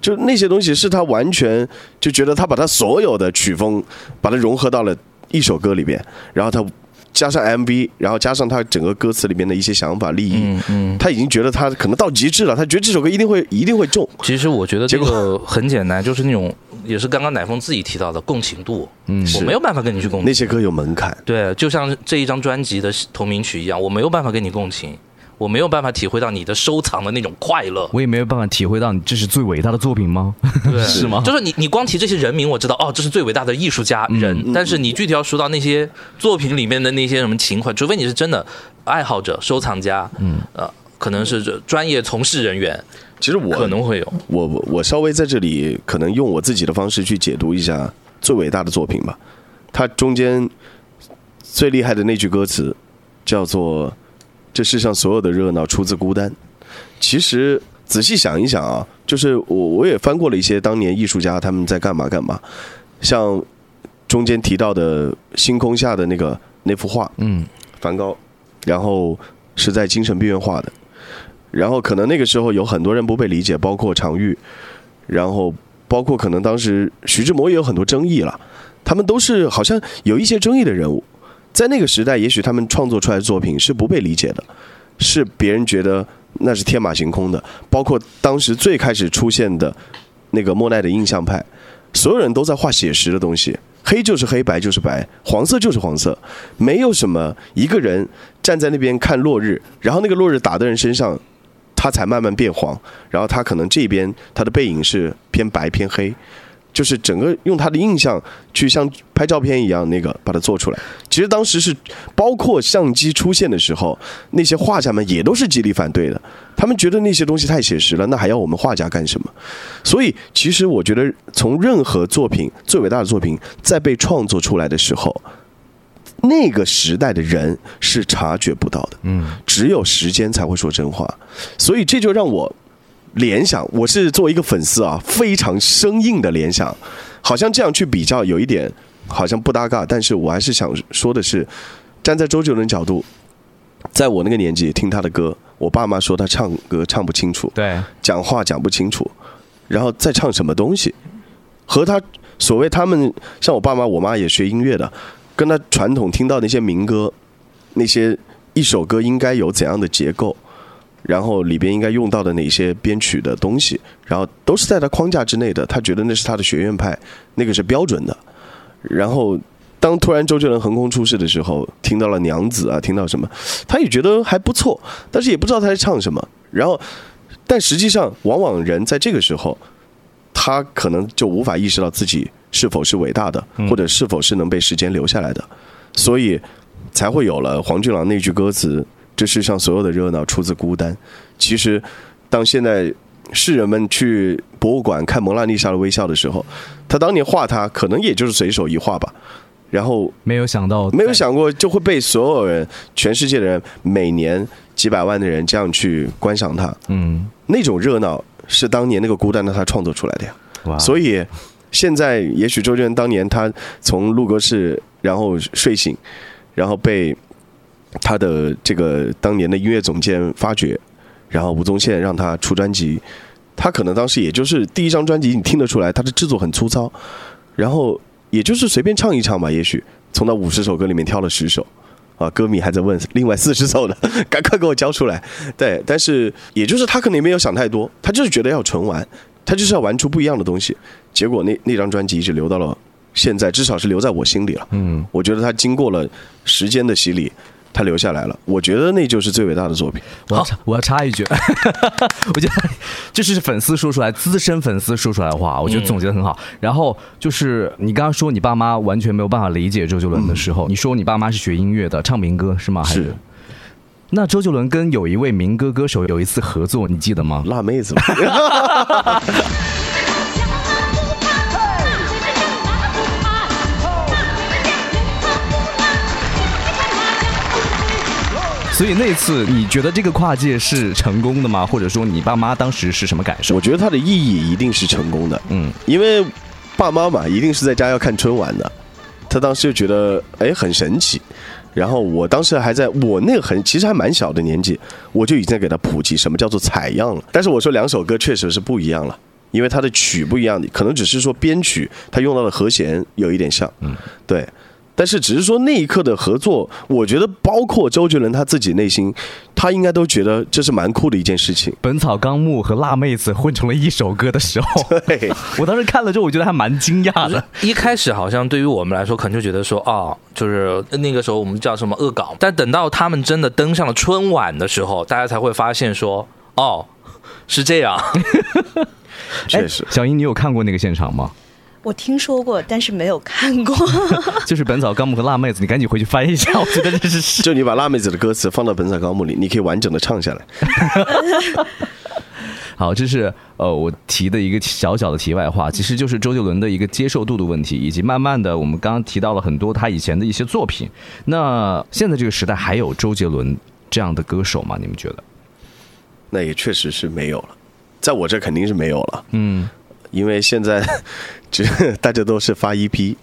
Speaker 2: 就那些东西是他完全就觉得他把他所有的曲风把它融合到了一首歌里边，然后他加上 MV，然后加上他整个歌词里面的一些想法立意，
Speaker 1: 嗯嗯，
Speaker 2: 他已经觉得他可能到极致了，他觉得这首歌一定会一定会中。
Speaker 1: 其实我觉得这个很简单，就是那种也是刚刚乃峰自己提到的共情度，
Speaker 4: 嗯
Speaker 1: 我没有办法跟你去共情。
Speaker 2: 那些歌有门槛，
Speaker 1: 对，就像这一张专辑的同名曲一样，我没有办法跟你共情，我没有办法体会到你的收藏的那种快乐。
Speaker 4: 我也没有办法体会到你这是最伟大的作品吗？
Speaker 1: 对，*laughs*
Speaker 4: 是吗
Speaker 1: 就是你，你光提这些人名，我知道哦，这是最伟大的艺术家人。但是你具体要说到那些作品里面的那些什么情怀，除非你是真的爱好者、收藏家，嗯，呃，可能是这专业从事人员，
Speaker 2: 其实我
Speaker 1: 可能会有。
Speaker 2: 我我我稍微在这里可能用我自己的方式去解读一下最伟大的作品吧。它中间最厉害的那句歌词叫做“这世上所有的热闹出自孤单”。其实仔细想一想啊，就是我我也翻过了一些当年艺术家他们在干嘛干嘛，像中间提到的星空下的那个那幅画，
Speaker 4: 嗯，
Speaker 2: 梵高，然后是在精神病院画的，然后可能那个时候有很多人不被理解，包括常玉，然后包括可能当时徐志摩也有很多争议了，他们都是好像有一些争议的人物，在那个时代，也许他们创作出来的作品是不被理解的，是别人觉得那是天马行空的，包括当时最开始出现的那个莫奈的印象派，所有人都在画写实的东西，黑就是黑，白就是白，黄色就是黄色，没有什么一个人站在那边看落日，然后那个落日打的人身上，他才慢慢变黄，然后他可能这边他的背影是偏白偏黑，就是整个用他的印象去像拍照片一样那个把它做出来。其实当时是包括相机出现的时候，那些画家们也都是极力反对的，他们觉得那些东西太写实了，那还要我们画家干什么？所以其实我觉得，从任何作品最伟大的作品在被创作出来的时候。那个时代的人是察觉不到的，
Speaker 4: 嗯，
Speaker 2: 只有时间才会说真话，所以这就让我联想，我是作为一个粉丝啊，非常生硬的联想，好像这样去比较有一点好像不搭嘎，但是我还是想说的是，站在周杰伦角度，在我那个年纪听他的歌，我爸妈说他唱歌唱不清楚，
Speaker 4: 对，
Speaker 2: 讲话讲不清楚，然后再唱什么东西，和他所谓他们像我爸妈，我妈也学音乐的，跟他传统听到那些民歌，那些一首歌应该有怎样的结构，然后里边应该用到的哪些编曲的东西，然后都是在他框架之内的，他觉得那是他的学院派，那个是标准的。然后当突然周杰伦横空出世的时候，听到了娘子啊，听到什么，他也觉得还不错，但是也不知道他在唱什么。然后，但实际上，往往人在这个时候，他可能就无法意识到自己是否是伟大的，或者是否是能被时间留下来的，所以才会有了黄俊朗那句歌词：“这世上所有的热闹出自孤单。”其实，当现在世人们去博物馆看蒙娜丽莎的微笑的时候，他当年画它可能也就是随手一画吧，然后
Speaker 4: 没有想到，
Speaker 2: 没有想过就会被所有人、全世界的人每年几百万的人这样去观赏它。
Speaker 4: 嗯，
Speaker 2: 那种热闹是当年那个孤单的他创作出来的呀。
Speaker 4: 哇，
Speaker 2: 所以现在也许周杰伦当年他从录歌室然后睡醒，然后被他的这个当年的音乐总监发掘，然后吴宗宪让他出专辑，他可能当时也就是第一张专辑，你听得出来他的制作很粗糙，然后也就是随便唱一唱吧，也许从那五十首歌里面挑了十首。啊，歌迷还在问另外四十首呢，赶快给我交出来。对，但是也就是他可能也没有想太多，他就是觉得要纯玩，他就是要玩出不一样的东西。结果那那张专辑一直留到了现在，至少是留在我心里了。
Speaker 4: 嗯，
Speaker 2: 我觉得他经过了时间的洗礼，他留下来了。我觉得那就是最伟大的作品。
Speaker 4: 我要插我要插一句，*laughs* 我觉得这是粉丝说出来，资深粉丝说出来的话，我觉得总结的很好。然后就是你刚刚说你爸妈完全没有办法理解周杰伦的时候，你说你爸妈是学音乐的，唱民歌是吗？还
Speaker 2: 是。
Speaker 4: 那周杰伦跟有一位民歌歌手有一次合作，你记得吗？
Speaker 2: 辣妹子 *laughs*
Speaker 4: 所以那次你觉得这个跨界是成功的吗？或者说你爸妈当时是什么感受？
Speaker 2: 我觉得它的意义一定是成功的。
Speaker 4: 嗯，
Speaker 2: 因为爸妈嘛，一定是在家要看春晚的。他当时就觉得哎很神奇，然后我当时还在我那个很其实还蛮小的年纪，我就已经在给他普及什么叫做采样了。但是我说两首歌确实是不一样了，因为它的曲不一样，可能只是说编曲它用到的和弦有一点像，
Speaker 4: 嗯，
Speaker 2: 对。但是只是说那一刻的合作，我觉得包括周杰伦他自己内心，他应该都觉得这是蛮酷的一件事情。
Speaker 4: 《本草纲目》和辣妹子混成了一首歌的时候，
Speaker 2: 对 *laughs*
Speaker 4: 我当时看了之后，我觉得还蛮惊讶的。
Speaker 1: 一开始好像对于我们来说，可能就觉得说，哦，就是那个时候我们叫什么恶搞。但等到他们真的登上了春晚的时候，大家才会发现说，哦，是这样。*laughs*
Speaker 2: 确实
Speaker 4: 哎，小英，你有看过那个现场吗？
Speaker 3: 我听说过，但是没有看过。*laughs*
Speaker 4: 就是《本草纲目》和辣妹子，你赶紧回去翻一下，我觉得这是
Speaker 2: 就你把辣妹子的歌词放到《本草纲目》里，你可以完整的唱下来。*laughs*
Speaker 4: 好，这是呃我提的一个小小的题外话，其实就是周杰伦的一个接受度的问题，以及慢慢的我们刚刚提到了很多他以前的一些作品。那现在这个时代还有周杰伦这样的歌手吗？你们觉得？
Speaker 2: 那也确实是没有了，在我这肯定是没有了，
Speaker 4: 嗯，
Speaker 2: 因为现在 *laughs* 只 *laughs* 大家都是发 EP，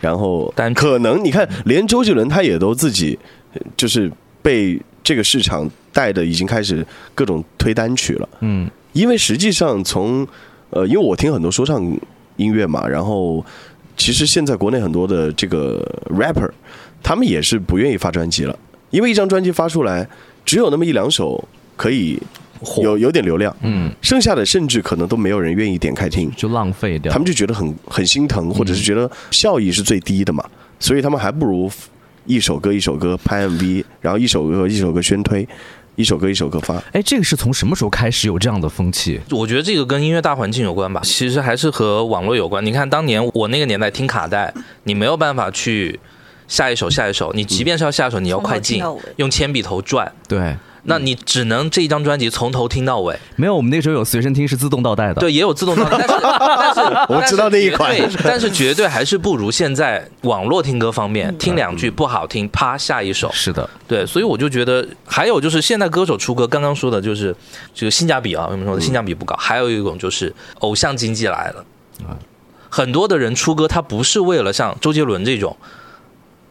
Speaker 2: 然后
Speaker 1: 单
Speaker 2: 可能你看，连周杰伦他也都自己呃就是被这个市场带的已经开始各种推单曲了。
Speaker 4: 嗯，
Speaker 2: 因为实际上从呃，因为我听很多说唱音乐嘛，然后其实现在国内很多的这个 rapper，他们也是不愿意发专辑了，因为一张专辑发出来只有那么一两首可以有有点流量，
Speaker 4: 嗯，
Speaker 2: 剩下的甚至可能都没有人愿意点开听，
Speaker 4: 就浪费掉。
Speaker 2: 他们就觉得很很心疼，或者是觉得效益是最低的嘛，所以他们还不如一首歌一首歌拍 MV，然后一首歌一首歌宣推，一首歌一首歌发。
Speaker 4: 哎，这个是从什么时候开始有这样的风气？
Speaker 1: 我觉得这个跟音乐大环境有关吧，其实还是和网络有关。你看当年我那个年代听卡带，你没有办法去下一首下一首，你即便是要下一首，你要快进用铅笔头转，
Speaker 4: 对，
Speaker 1: 那你只能这一张专辑从头听到尾。
Speaker 4: 没有，我们那时候有随身听是自动倒带的。
Speaker 1: 对，也有自动倒带，但是 *laughs* 但是 *laughs*
Speaker 2: 我知道那一款
Speaker 1: 但是绝对但是绝对还是不如现在网络听歌方面，听两句不好听，啪下一首。
Speaker 4: 是的，
Speaker 1: 对，所以我就觉得，还有就是现在歌手出歌，刚刚说的就是这个性价比啊，为什么说的性价比不高？还有一种就是偶像经济来了
Speaker 4: 啊，
Speaker 1: 很多的人出歌，他不是为了像周杰伦这种。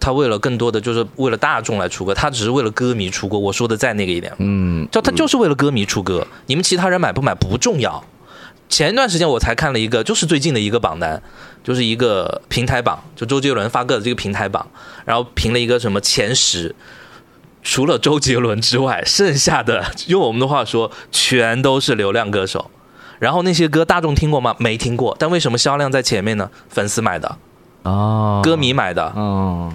Speaker 1: 他为了更多的就是为了大众来出歌，他只是为了歌迷出歌。我说的再那个一点，
Speaker 4: 嗯，
Speaker 1: 就他就是为了歌迷出歌，你们其他人买不买不重要，前一段时间我才看了一个，就是最近的一个榜单，就是一个平台榜，就周杰伦发歌的这个平台榜，然后评了一个什么前十，除了周杰伦之外，剩下的用我们的话说，全都是流量歌手。然后那些歌大众听过吗？没听过，但为什么销量在前面呢？粉丝买的，
Speaker 4: 哦，
Speaker 1: 歌迷买的，
Speaker 4: 嗯，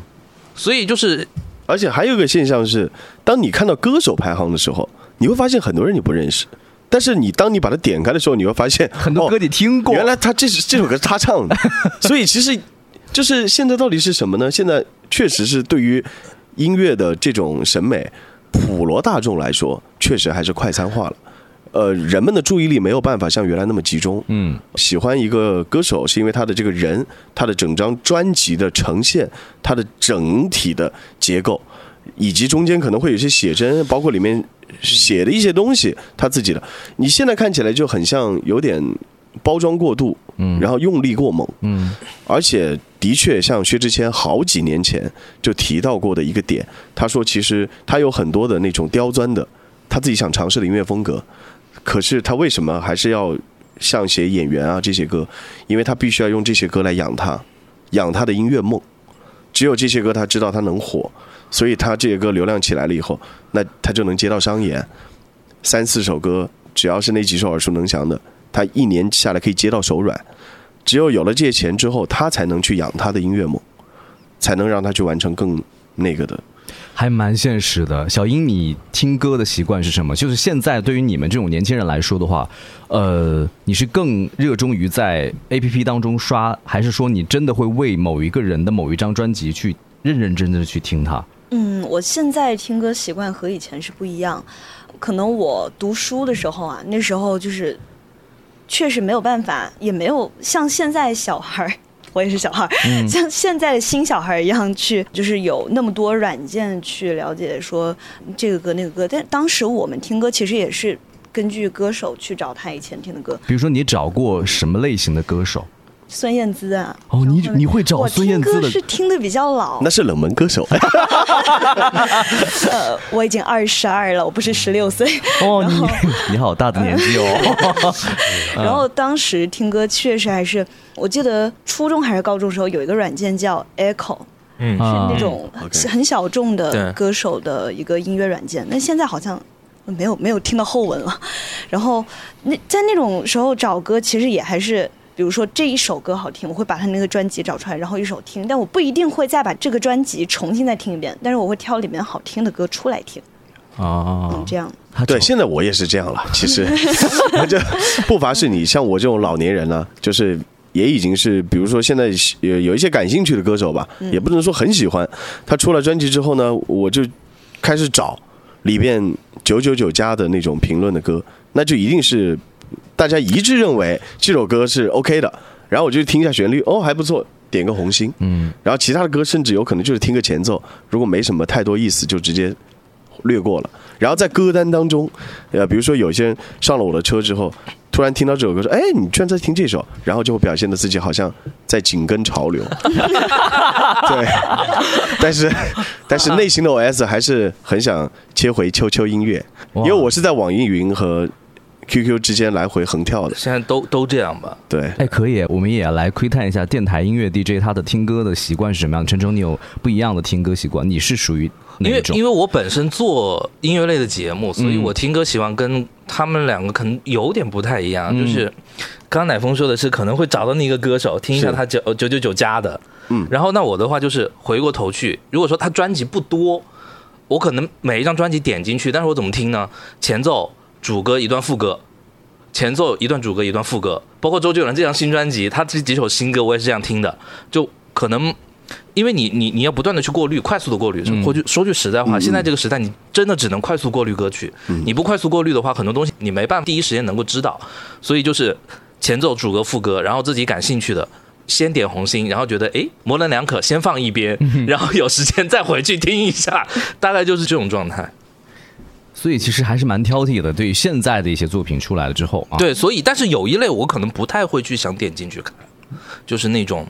Speaker 1: 所以就是
Speaker 2: 而且还有一个现象是，当你看到歌手排行的时候，你会发现很多人你不认识，但是你当你把它点开的时候，你会发现
Speaker 4: 很多歌
Speaker 2: 哦
Speaker 4: 你听过，
Speaker 2: 原来他这是这首歌是他唱的，所以其实就是现在到底是什么呢？现在确实是对于音乐的这种审美，普罗大众来说，确实还是快餐化了。呃，人们的注意力没有办法像原来那么集中。
Speaker 4: 嗯，
Speaker 2: 喜欢一个歌手，是因为他的这个人，他的整张专辑的呈现，他的整体的结构，以及中间可能会有一些写真，包括里面写的一些东西，他自己的。你现在看起来就很像有点包装过度，
Speaker 4: 嗯。
Speaker 2: 然后用力过猛，
Speaker 4: 嗯，
Speaker 2: 而且的确像薛之谦好几年前就提到过的一个点，他说其实他有很多的那种刁钻的，他自己想尝试的音乐风格，可是他为什么还是要像写演员啊这些歌？因为他必须要用这些歌来养他，养他的音乐梦。只有这些歌他知道他能火，所以他这些歌流量起来了以后，那他就能接到商演，三四首歌，只要是那几首耳熟能详的，他一年下来可以接到手软。只有有了这些钱之后，他才能去养他的音乐梦，才能让他去完成更那个的。
Speaker 4: 还蛮现实的。小英，你听歌的习惯是什么？就是现在对于你们这种年轻人来说的话，呃，你是更热衷于在 A P P 当中刷，还是说你真的会为某一个人的某一张专辑去认认真真的去听它？
Speaker 3: 嗯，我现在听歌习惯和以前是不一样。可能我读书的时候啊，那时候就是确实没有办法，也没有像现在小孩，我也是小孩儿，像现在的新小孩儿一样去，就是有那么多软件去了解说这个歌那个歌。但当时我们听歌其实也是根据歌手去找他以前听的歌，
Speaker 4: 比如说你找过什么类型的歌手？
Speaker 3: 孙燕姿啊。
Speaker 4: 哦你你会找
Speaker 3: 我
Speaker 4: 孙燕姿的
Speaker 3: 听歌是听的比较老
Speaker 2: 那，是冷门歌手，*laughs*
Speaker 3: 呃，我已经二十二了，我不是十六岁。
Speaker 4: 哦，你你好大的年纪哦。*laughs*
Speaker 3: 然后当时听歌确实还是，我记得初中还是高中的时候有一个软件叫 Echo，
Speaker 1: 嗯
Speaker 4: 啊
Speaker 3: 是那种很小众的歌手的一个音乐软件。那现在好像没有没有听到后文了。然后那在那种时候找歌，其实也还是。比如说这一首歌好听，我会把他那个专辑找出来，然后一首听，但我不一定会再把这个专辑重新再听一遍，但是我会挑里面好听的歌出来听，
Speaker 4: 哦
Speaker 3: 嗯，，这样。
Speaker 2: 对，现在我也是这样了。其实，*laughs* 这不乏是你像我这种老年人呢，就是也已经是，比如说现在有有一些感兴趣的歌手吧，也不能说很喜欢。他出了专辑之后呢，我就开始找里边九九九加的那种评论的歌，那就一定是大家一致认为这首歌是 OK 的，然后我就听一下旋律，哦还不错，点个红心。
Speaker 4: 嗯，
Speaker 2: 然后其他的歌甚至有可能就是听个前奏，如果没什么太多意思，就直接略过了。然后在歌单当中，呃，比如说有些人上了我的车之后，突然听到这首歌，说：“哎，你居然在听这首。”然后就会表现的自己好像在紧跟潮流。*laughs* 对，但是但是内心的 OS 还是很想切回秋秋音乐，因为我是在网易云和 QQ 之间来回横跳的。
Speaker 1: 现在都都这样吧。
Speaker 2: 对，
Speaker 4: 哎，可以，我们也来窥探一下电台音乐 DJ 他的听歌的习惯是什么样的。陈诚，你有不一样的听歌习惯？你是属于哪
Speaker 1: 因为？因为我本身做音乐类的节目，所以
Speaker 4: 嗯
Speaker 1: 我听歌习惯跟他们两个可能有点不太一样。
Speaker 4: 嗯
Speaker 1: 就是刚刚乃峰说的是可能会找到那个歌手，听一下他九九九九加的，
Speaker 2: 嗯
Speaker 1: 然后那我的话就是回过头去，如果说他专辑不多，我可能每一张专辑点进去，但是我怎么听呢？前奏、主歌一段副歌。前奏一段主歌一段副歌，包括周杰伦这张新专辑，他这几首新歌我也是这样听的，就可能因为你你你要不断的去过滤，快速的过滤。
Speaker 4: 嗯
Speaker 1: 说句说句实在话，
Speaker 2: 嗯
Speaker 1: 现在这个时代，你真的只能快速过滤歌曲。你不快速过滤的话，很多东西你没办法第一时间能够知道。所以就是前奏、主歌、副歌，然后自己感兴趣的。先点红心，然后觉得诶模棱两可，先放一边，然后有时间再回去听一下，大概就是这种状态。
Speaker 4: 所以其实还是蛮挑剔的。对于现在的一些作品出来了之后啊，
Speaker 1: 对，所以但是有一类我可能不太会去想点进去看，就是那种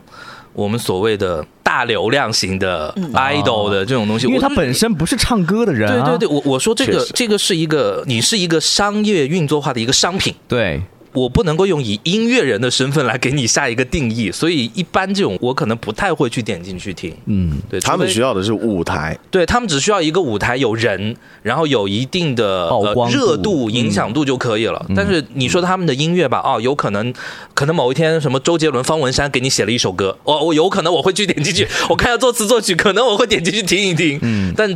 Speaker 1: 我们所谓的大流量型的 idol 的这种东西，
Speaker 4: 因为他本身不是唱歌的人、啊。
Speaker 1: 对对对，我我说这个这个是一个你是一个商业运作化的一个商品，
Speaker 4: 对
Speaker 1: 我不能够用以音乐人的身份来给你下一个定义，所以一般这种我可能不太会去点进去听。
Speaker 4: 嗯，
Speaker 1: 对，
Speaker 2: 他们需要的是舞台，
Speaker 1: 对他们只需要一个舞台有人，然后有一定的呃
Speaker 4: 曝光
Speaker 1: 热度、影响度就可以了。但是你说他们的音乐吧，哦，有可能可能某一天什么周杰伦、方文山给你写了一首歌，我我有可能我会去点进去，*laughs* 我看下作词作曲，可能我会点进去听一听。嗯，但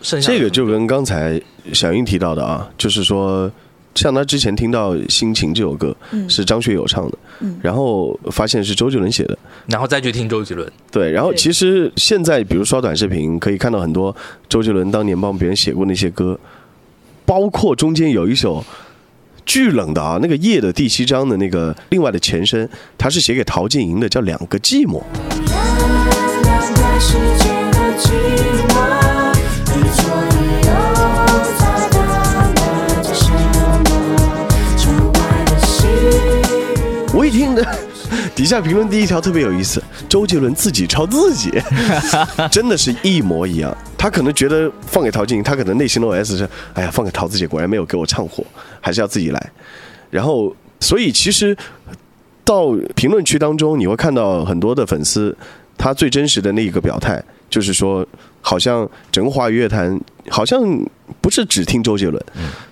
Speaker 1: 剩下
Speaker 2: 这个就跟刚才小英提到的啊，就是说，像他之前听到《心情》这首歌是张学友唱的，然后发现是周杰伦写的，
Speaker 1: 然后再去听周杰伦，
Speaker 2: 对，然后其实现在比如刷短视频，可以看到很多周杰伦当年帮别人写过那些歌，包括中间有一首巨冷的啊，那个《夜的第七章》的那个另外的前身，他是写给陶晶莹的，叫《两个寂寞》。
Speaker 8: 两个世界的寂寞，的，
Speaker 2: 底下评论第一条特别有意思，周杰伦自己抄自己，*laughs* 真的是一模一样。他可能觉得放给陶晶莹，他可能内心的 OS 是：哎呀，放给陶子姐果然没有给我唱火，还是要自己来。然后，所以其实到评论区当中，你会看到很多的粉丝，他最真实的那一个表态，就是说，好像整个华语乐坛好像不是只听周杰伦，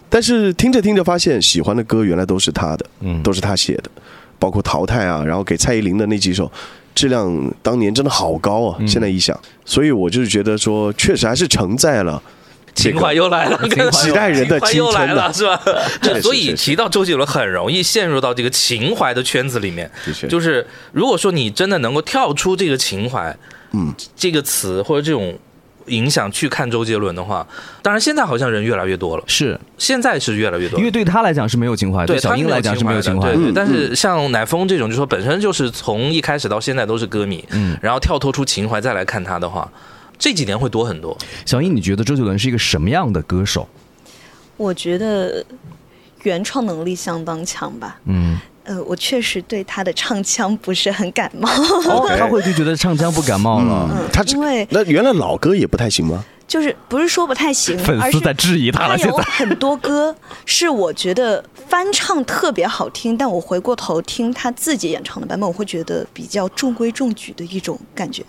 Speaker 2: 但是听着听着发现，喜欢的歌原来都是他的，
Speaker 4: 嗯
Speaker 2: 都是他写的，包括《淘汰》啊，然后给蔡依林的那几首。质量当年真的好高啊！现在一想，所以我就是觉得说，确实还是承载了
Speaker 1: 情怀又来了，*laughs* 跟
Speaker 2: 几代人的
Speaker 1: 情怀又来了，*laughs* 是吧？所以提到周杰伦，很容易陷入到这个情怀的圈子里面。就是如果说你真的能够跳出这个情怀，
Speaker 2: 嗯，
Speaker 1: 这个词或者这种影响去看周杰伦的话，当然现在好像人越来越多了，
Speaker 4: 是
Speaker 1: 现在是越来越多，
Speaker 4: 因为对他来讲是没有情怀，
Speaker 1: 对
Speaker 4: 小英来讲是没有情怀的。
Speaker 1: 对对。
Speaker 2: 嗯
Speaker 1: 但是像奶峰这种，就说本身就是从一开始到现在都是歌迷，
Speaker 4: 嗯
Speaker 1: 然后跳脱出情怀再来看他的话，这几年会多很多。
Speaker 4: 小英，你觉得周杰伦是一个什么样的歌手？
Speaker 3: 我觉得原创能力相当强吧。
Speaker 4: 嗯，
Speaker 3: 呃，我确实对他的唱腔不是很感冒，
Speaker 4: 哦，*laughs* 他会就觉得唱腔不感冒了。
Speaker 3: 嗯
Speaker 2: 他
Speaker 3: 因为
Speaker 2: 那原来老歌也不太行吗？
Speaker 3: 就是不是说不太行，*laughs*
Speaker 4: 粉
Speaker 3: 而是
Speaker 4: 丝在质疑他了，现在。
Speaker 3: 很多歌是我觉得翻唱特别好听，但我回过头听他自己演唱的版本，我会觉得比较中规中矩的一种感觉，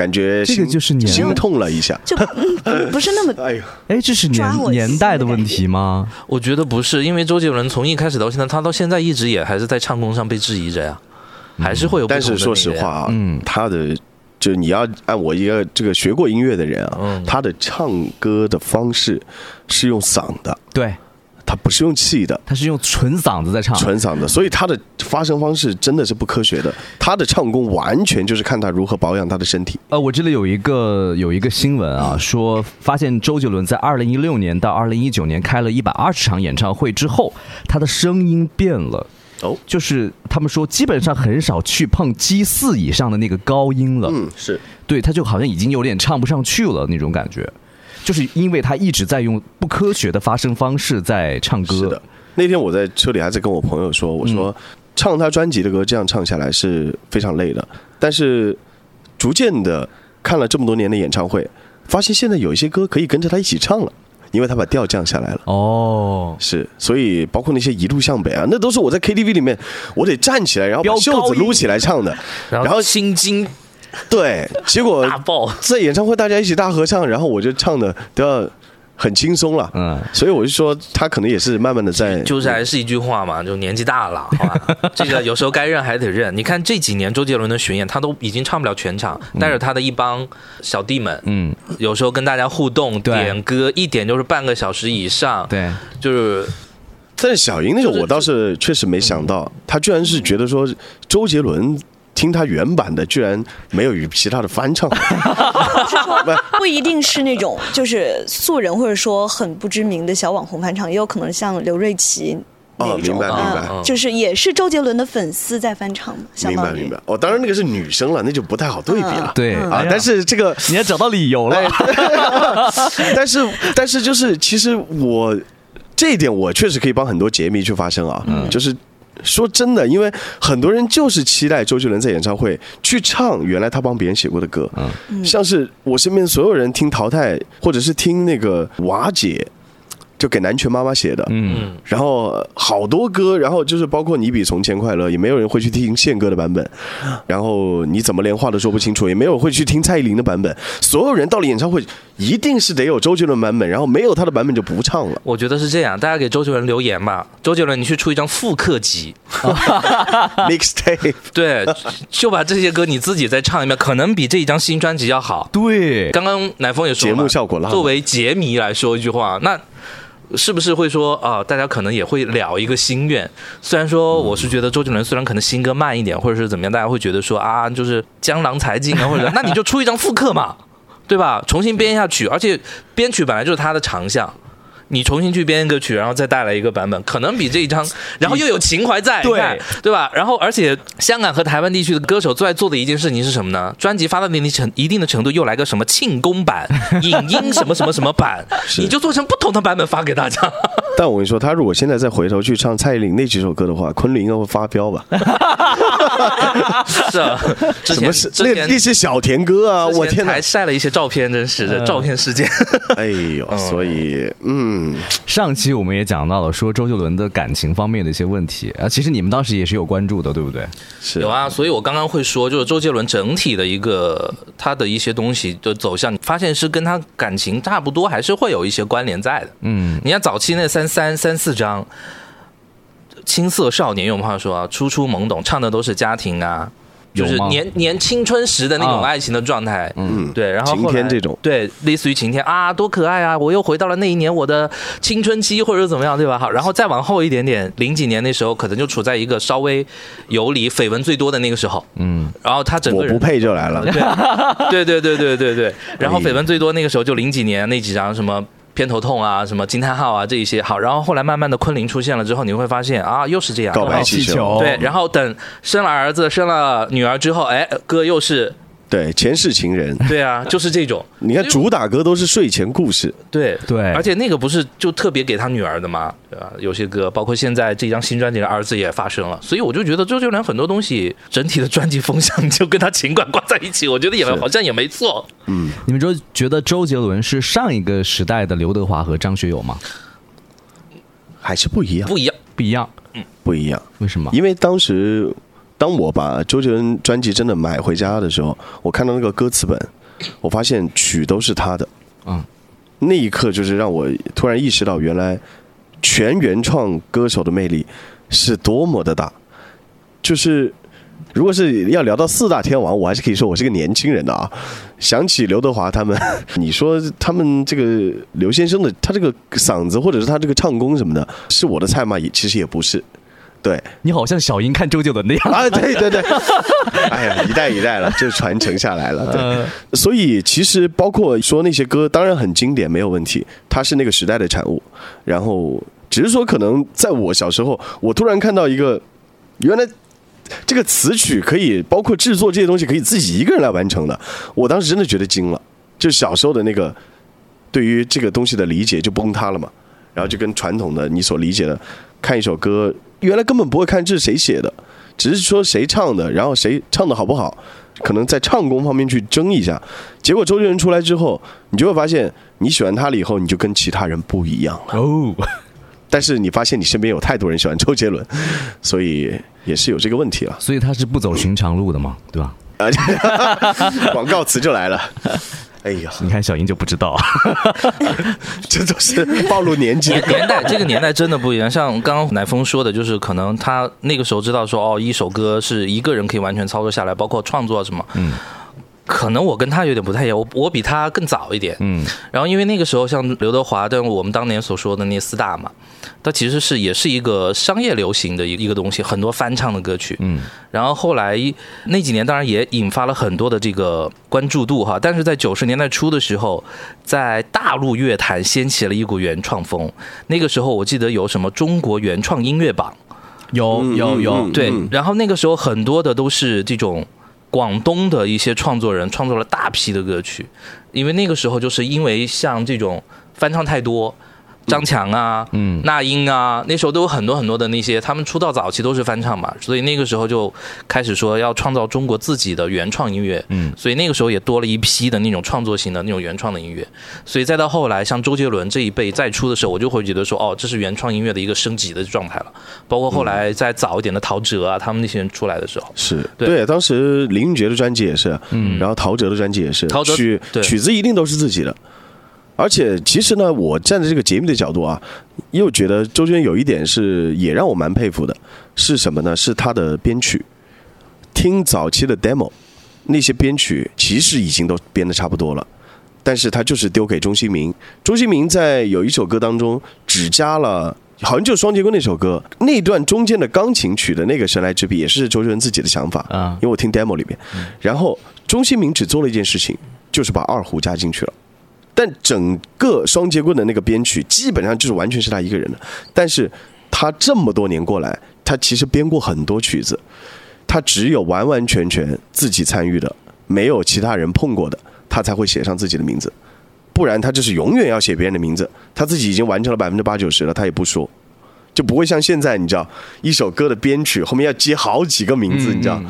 Speaker 2: 感觉
Speaker 4: 这个
Speaker 2: 心
Speaker 4: 就是年
Speaker 2: 心痛了一下。
Speaker 3: 就嗯不不是那么
Speaker 2: 哎呦，
Speaker 4: 哎，这是年年代的问题吗？
Speaker 1: 我觉得不是，因为周杰伦从一开始到现在，他到现在一直也还是在唱功上被质疑着呀，还是会有不同的那个。
Speaker 2: 但是说实话啊，
Speaker 4: 嗯。
Speaker 2: 他的就你要按我一个这个学过音乐的人啊，
Speaker 1: 嗯。
Speaker 2: 他的唱歌的方式是用嗓的，
Speaker 4: 对，
Speaker 2: 他不是用气的。
Speaker 4: 他是用纯嗓子在唱。
Speaker 2: 纯嗓子，所以他的发声方式真的是不科学的。他的唱功完全就是看他如何保养他的身体。
Speaker 4: 呃，我这里有一个有一个新闻啊，说发现周杰伦在二零一六年到二零一九年开了一百二十场演唱会之后，他的声音变了。
Speaker 2: 哦
Speaker 4: 就是他们说基本上很少去碰 G 四以上的那个高音了，
Speaker 2: 嗯，是
Speaker 4: 对，他就好像已经有点唱不上去了那种感觉，就是因为他一直在用不科学的发声方式在唱歌。
Speaker 2: 是的。那天我在车里还在跟我朋友说，我说、唱他专辑的歌这样唱下来是非常累的，但是逐渐的看了这么多年的演唱会，发现现在有一些歌可以跟着他一起唱了，因为他把调降下来了。
Speaker 4: 哦，
Speaker 2: 是，所以包括那些一路向北啊，那都是我在 KTV 里面，我得站起来，然后把袖子撸起来唱的。
Speaker 1: 然
Speaker 2: 然后
Speaker 1: 心经 *laughs*
Speaker 2: 对，结果
Speaker 1: 大爆，*laughs*
Speaker 2: 在演唱会大家一起大合唱，然后我就唱的都要很轻松了。
Speaker 4: 嗯，
Speaker 2: 所以我就说他可能也是慢慢的在，
Speaker 1: 就是还是一句话嘛，就年纪大了，好吧，*laughs* 这个有时候该认还得认。你看这几年周杰伦的巡演，他都已经唱不了全场，带着他的一帮小弟们，
Speaker 4: 嗯，
Speaker 1: 有时候跟大家互动
Speaker 4: 对。
Speaker 1: 点歌，一点就是半个小时以上，
Speaker 4: 对，
Speaker 1: 就是
Speaker 2: 但是小英那个我倒是确实没想到，他居然是觉得说周杰伦。听他原版的，居然没有与其他的翻唱，*laughs*
Speaker 3: 不一定是那种就是素人或者说很不知名的小网红翻唱，也有可能像刘瑞琦那
Speaker 2: 哦，明白明白
Speaker 3: 啊就是也是周杰伦的粉丝在翻唱嘛，
Speaker 2: 明白明白。哦，当然那个是女生了，那就不太好对比了。
Speaker 4: 对
Speaker 2: 啊，但是这个
Speaker 4: 你要找到理由了。
Speaker 2: 哎，*laughs* 但是但是就是，其实我这一点我确实可以帮很多杰迷去发声啊，就是。说真的，因为很多人就是期待周杰伦在演唱会去唱原来他帮别人写过的歌，像是我身边所有人听《淘汰》或者是听那个瓦姐，就给南拳妈妈写的，
Speaker 4: 嗯，
Speaker 2: 然后呃好多歌，然后就是包括你比从前快乐，也没有人会去听宪哥的版本，然后你怎么连话都说不清楚，也没有人会去听蔡依林的版本。所有人到了演唱会，一定是得有周杰伦版本，然后没有他的版本就不唱了。
Speaker 1: 我觉得是这样，大家给周杰伦留言吧。周杰伦，你去出一张复刻集，*laughs*
Speaker 2: Mixtape，
Speaker 1: 对，就把这些歌你自己再唱一遍，可能比这一张新专辑要好。
Speaker 4: 对，
Speaker 1: 刚刚乃峰也说
Speaker 2: 了
Speaker 1: 节
Speaker 2: 目效果拉满
Speaker 1: 作为杰迷来说一句话，那是不是会说啊、大家可能也会了一个心愿。虽然说我是觉得周杰伦虽然可能新歌慢一点，或者是怎么样，大家会觉得说啊，就是江郎才尽啊，或者那你就出一张复刻嘛，对吧？重新编一下曲，而且编曲本来就是他的长项。你重新去编一个曲，然后再带来一个版本，可能比这一张，然后又有情怀在，
Speaker 4: 对
Speaker 1: 对吧？然后而且香港和台湾地区的歌手最爱做的一件事情是什么呢？专辑发到一定程一定的程度，又来个什么庆功版、影音什么什么什么版，你就做成不同的版本发给大家。*laughs*
Speaker 2: 但我跟你说，他如果现在再回头去唱蔡依林那几首歌的话，昆凌应该会发飙吧？*laughs*
Speaker 1: 是啊，之前
Speaker 2: 什么是
Speaker 1: 之前
Speaker 2: 那那些小甜歌啊？我天哪
Speaker 1: 还！晒了一些照片，真是的
Speaker 4: 嗯
Speaker 1: 照片事件。*laughs*
Speaker 2: 哎呦，所以嗯，
Speaker 4: 上期我们也讲到了说周杰伦的感情方面的一些问题啊，其实你们当时也是有关注的，对不对？
Speaker 2: 是
Speaker 1: 有啊，所以我刚刚会说，就是周杰伦整体的一个他的一些东西的走向，发现是跟他感情差不多，还是会有一些关联在的。
Speaker 4: 嗯，
Speaker 1: 你看早期那三三三四张，青涩少年，用我们话说啊，初出懵懂，唱的都是家庭啊。就是年年青春时的那种
Speaker 4: 啊
Speaker 1: 爱情的状态，
Speaker 2: 嗯
Speaker 1: 对，然后
Speaker 2: 晴
Speaker 1: 后来
Speaker 2: 天这种
Speaker 1: 对，类似于晴天啊，多可爱啊！我又回到了那一年我的青春期，或者怎么样，对吧？好，然后再往后一点点，零几年那时候，可能就处在一个稍微游离、绯闻最多的那个时候，
Speaker 4: 嗯，
Speaker 1: 然后他整个人
Speaker 2: 我不配就来了。
Speaker 1: 对对对对对对。*laughs* 然后
Speaker 2: 哎
Speaker 1: 绯闻最多那个时候就零几年那几张什么。偏头痛啊，什么惊叹号啊，这一些。好，然后后来慢慢的昆凌出现了之后，你会发现啊，又是这样，
Speaker 2: 告白气球。
Speaker 1: 对，然后等生了儿子、生了女儿之后，哎，哥又是，
Speaker 2: 对，前世情人，
Speaker 1: 对啊，就是这种，
Speaker 2: 你看主打歌都是睡前故事，
Speaker 1: 对
Speaker 4: 对
Speaker 1: 而且那个不是就特别给他女儿的吗？对吧？有些歌，包括现在这张新专辑的儿子也发生了，所以我就觉得周杰伦很多东西整体的专辑风向就跟他情感挂在一起，我觉得也好像也没错。
Speaker 4: 嗯你们就觉得周杰伦是上一个时代的刘德华和张学友吗？
Speaker 2: 还是不一样，
Speaker 1: 不一样，
Speaker 4: 不一样，嗯
Speaker 2: 不一样。
Speaker 4: 为什么？
Speaker 2: 因为当时，当我把周杰伦专辑真的买回家的时候，我看到那个歌词本，我发现曲都是他的。
Speaker 4: 嗯，
Speaker 2: 那一刻就是让我突然意识到，原来全原创歌手的魅力是多么的大。就是如果是要聊到四大天王，我还是可以说我是个年轻人的啊。想起刘德华他们，*laughs* 你说他们这个刘先生的他这个嗓子，或者是他这个唱功什么的，是我的菜吗？也其实也不是。对
Speaker 4: 你好像小英看周杰伦那样。
Speaker 2: 啊，对对对，*laughs* 哎呀，一代一代了，就传承下来了。对，
Speaker 4: 呃
Speaker 2: 所以其实包括说那些歌，当然很经典，没有问题，它是那个时代的产物。然后只是说，可能在我小时候，我突然看到一个，原来这个词曲可以包括制作这些东西，可以自己一个人来完成的。我当时真的觉得惊了，就小时候的那个对于这个东西的理解就崩塌了嘛。然后就跟传统的你所理解的，看一首歌，原来根本不会看这是谁写的，只是说谁唱的，然后谁唱的好不好，可能在唱功方面去争一下。结果周杰伦出来之后，你就会发现，你喜欢他了以后，你就跟其他人不一样了。
Speaker 4: 哦，
Speaker 2: 但是你发现你身边有太多人喜欢周杰伦，所以也是有这个问题了。
Speaker 4: 所以他是不走寻常路的嘛，对吧？
Speaker 2: 而 *laughs* 且广告词就来了。哎呀，
Speaker 4: 你看小英就不知道，*laughs*
Speaker 2: 这都是暴露年纪
Speaker 1: 年年代这个年代真的不一样，像刚刚乃峰说的，就是可能他那个时候知道说，哦，一首歌是一个人可以完全操作下来，包括创作什么。
Speaker 4: 嗯。
Speaker 1: 可能我跟他有点不太一样，我我比他更早一点。
Speaker 4: 嗯，
Speaker 1: 然后因为那个时候像刘德华，但我们当年所说的那四大嘛，它其实是也是一个商业流行的一一个东西，很多翻唱的歌曲。
Speaker 4: 嗯，
Speaker 1: 然后后来那几年当然也引发了很多的这个关注度哈，但是在九十年代初的时候，在大陆乐坛掀起了一股原创风。那个时候我记得有什么中国原创音乐榜，
Speaker 4: 有有有，
Speaker 2: 嗯
Speaker 1: 对，然后那个时候很多的都是这种广东的一些创作人创作了大批的歌曲，因为那个时候就是因为像这种翻唱太多。张强啊，
Speaker 4: 嗯。
Speaker 1: 那英啊，那时候都有很多很多的那些，他们出道早期都是翻唱嘛，所以那个时候就开始说要创造中国自己的原创音乐，
Speaker 4: 嗯。
Speaker 1: 所以那个时候也多了一批的那种创作型的那种原创的音乐，所以再到后来像周杰伦这一辈再出的时候，我就会觉得说，哦，这是原创音乐的一个升级的状态了，包括后来再早一点的陶喆啊，他们那些人出来的时候，
Speaker 2: 是。
Speaker 1: 对。
Speaker 2: 对，当时林俊杰的专辑也是，嗯，然后陶喆的专辑也是，
Speaker 1: 陶喆
Speaker 2: 曲曲子一定都是自己的。而且其实呢，我站在这个节目的角度啊，又觉得周杰伦有一点是也让我蛮佩服的，是什么呢？是他的编曲。听早期的 demo，那些编曲其实已经都编的差不多了，但是他就是丢给钟兴民。钟兴民在有一首歌当中只加了。好像就是双截棍那首歌，那段中间的钢琴曲的那个神来之笔，也是周杰伦自己的想法
Speaker 4: 啊
Speaker 2: 因为我听 demo 里面，然后钟兴民只做了一件事情，就是把二胡加进去了。但整个双截棍的那个编曲基本上就是完全是他一个人的，但是他这么多年过来，他其实编过很多曲子，他只有完完全全自己参与的，没有其他人碰过的，他才会写上自己的名字，不然他就是永远要写别人的名字，他自己已经完成了百分之八九十了，他也不说。就不会像现在，你知道，一首歌的编曲后面要接好几个名字，你知道，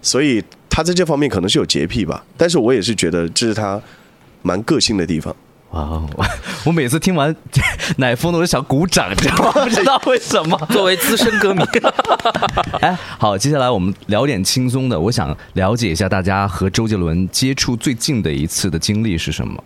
Speaker 2: 所以他在这方面可能是有洁癖吧。但是我也是觉得这是他蛮个性的地方。
Speaker 4: 哇哦，*laughs* 我每次听完 *laughs* 奶风都是想鼓掌，你知道吗？*laughs* 不知道为什么。
Speaker 1: 作为资深歌迷，
Speaker 4: 哎，好，接下来我们聊点轻松的。我想了解一下大家和周杰伦接触最近的一次的经历是什么。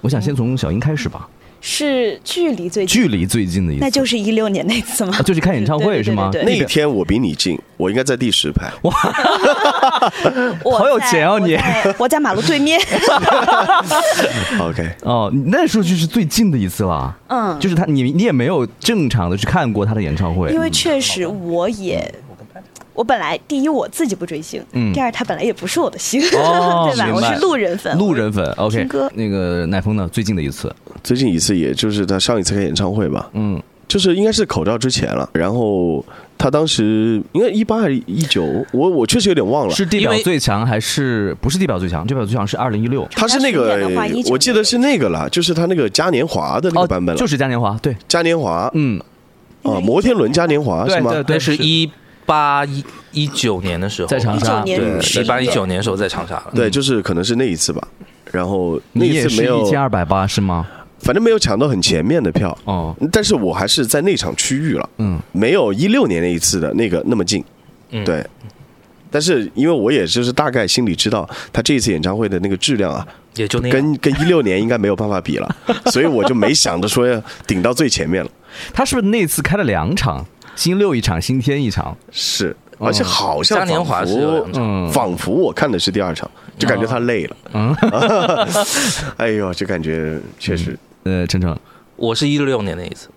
Speaker 4: 我想先从小英开始吧，
Speaker 3: 是距离最近，
Speaker 4: 距离最近的一次，
Speaker 3: 那就是一六年那次吗？
Speaker 4: 啊就是看演唱会
Speaker 3: 对对对
Speaker 4: 是吗？
Speaker 3: 对对
Speaker 2: 那一天我比你近，我应该在第十排。
Speaker 3: 我 *laughs*
Speaker 4: 好有
Speaker 3: 在
Speaker 4: 钱哦你。
Speaker 3: 我在马路对面。*laughs*
Speaker 2: OK，
Speaker 4: 哦，那时候就是最近的一次了。
Speaker 3: 嗯。
Speaker 4: 就是他，你你也没有正常的去看过他的演唱会，
Speaker 3: 因为确实我也，我本来第一我自己不追星，
Speaker 4: 嗯
Speaker 3: 第二他本来也不是我的星，
Speaker 4: 哦 *laughs*
Speaker 3: 对吧？我是路人粉，
Speaker 4: 路人粉。OK，
Speaker 3: 听歌
Speaker 4: 那个乃峰呢？最近的一次，
Speaker 2: 最近一次也就是他上一次开演唱会吧，
Speaker 4: 嗯，
Speaker 2: 就是应该是口罩之前了。然后他当时应该一八还是一九，我我确实有点忘了。
Speaker 4: 是地表最强还是不是地表最强？地表最强是二零一六。
Speaker 2: 他是那个
Speaker 3: 他巡演的话19，
Speaker 2: 我记得是那个了，就是他那个嘉年华的那个版本了，
Speaker 4: 就是嘉年华，对，
Speaker 2: 嘉年华，
Speaker 4: 嗯，
Speaker 2: 啊，摩天轮嘉年华是吗？
Speaker 4: 对对对，
Speaker 1: 是一八一一九年的时候，
Speaker 4: 在长沙
Speaker 2: 对
Speaker 3: 是
Speaker 1: 一八一九年的时候在长沙了。
Speaker 2: 对，就是可能是那一次吧。然后那一次没有
Speaker 4: 一，千二百八是吗？
Speaker 2: 反正没有抢到很前面的票。
Speaker 4: 哦，
Speaker 2: 但是我还是在那场区域了，
Speaker 4: 嗯，
Speaker 2: 没有一六年那一次的那个那么近，
Speaker 1: 嗯
Speaker 2: 对。但是因为我也就是大概心里知道他这一次演唱会的那个质量啊，
Speaker 1: 也就那。
Speaker 2: 跟跟一六年应该没有办法比了，所以我就没想着说要顶到最前面了。*laughs*
Speaker 4: 他是不是那次开了两场？星六一场，星天一场。
Speaker 2: 是，而且好像
Speaker 1: 嘉年华是有两场。
Speaker 4: 嗯。
Speaker 2: 仿佛我看的是第二场，就感觉他累了。*laughs*
Speaker 4: 嗯。
Speaker 2: 哎呦，就感觉确实。
Speaker 4: 呃，晨晨，
Speaker 1: 我是一六年那一次，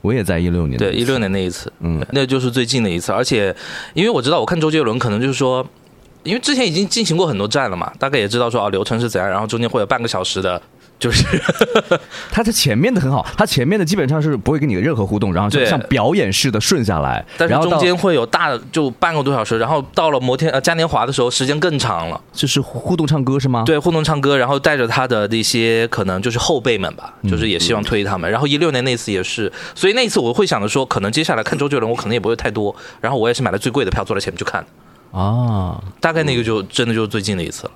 Speaker 4: 我也在一六年。
Speaker 1: 对，一六年那一次，
Speaker 4: 嗯。
Speaker 1: 那就是最近的一次。而且，因为我知道，我看周杰伦可能就是说，因为之前已经进行过很多站了嘛，大概也知道说啊流程是怎样，然后中间会有半个小时的，就是 *laughs*
Speaker 4: 他在前面的很好，他前面的基本上是不会跟你任何互动，然后就像表演似的顺下来，
Speaker 1: 但是
Speaker 4: 然后到
Speaker 1: 中间会有大的就半个多小时，然后到了摩天呃嘉年华的时候，时间更长了。
Speaker 4: 就是互动唱歌是吗？，
Speaker 1: 对，互动唱歌，然后带着他的那些可能就是后辈们吧，就是也希望推他们。然后一六年那次也是，所以那一次我会想着说，可能接下来看周杰伦，我可能也不会太多。然后我也是买了最贵的票，坐在前面去看。
Speaker 4: 啊，
Speaker 1: 大概那个就真的就是最近的一次了，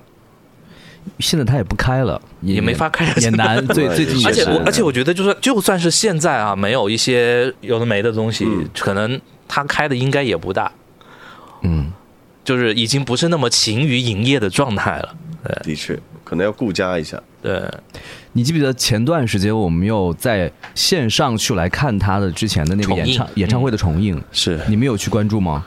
Speaker 4: 现在他也不开了，也
Speaker 1: 也没法开
Speaker 4: 也难。*laughs* 最最近
Speaker 1: 而且我而且我觉得就算就算是现在啊，没有一些有的没的东西，可能他开的应该也不大，
Speaker 4: 嗯，
Speaker 1: 就是已经不是那么勤于营业的状态了。
Speaker 2: 的确可能要顾家一下。
Speaker 1: 对，
Speaker 4: 你记不记得前段时间我们又在线上去来看他的之前的那个演唱演唱会的重映？
Speaker 2: 是
Speaker 4: 你们有去关注吗？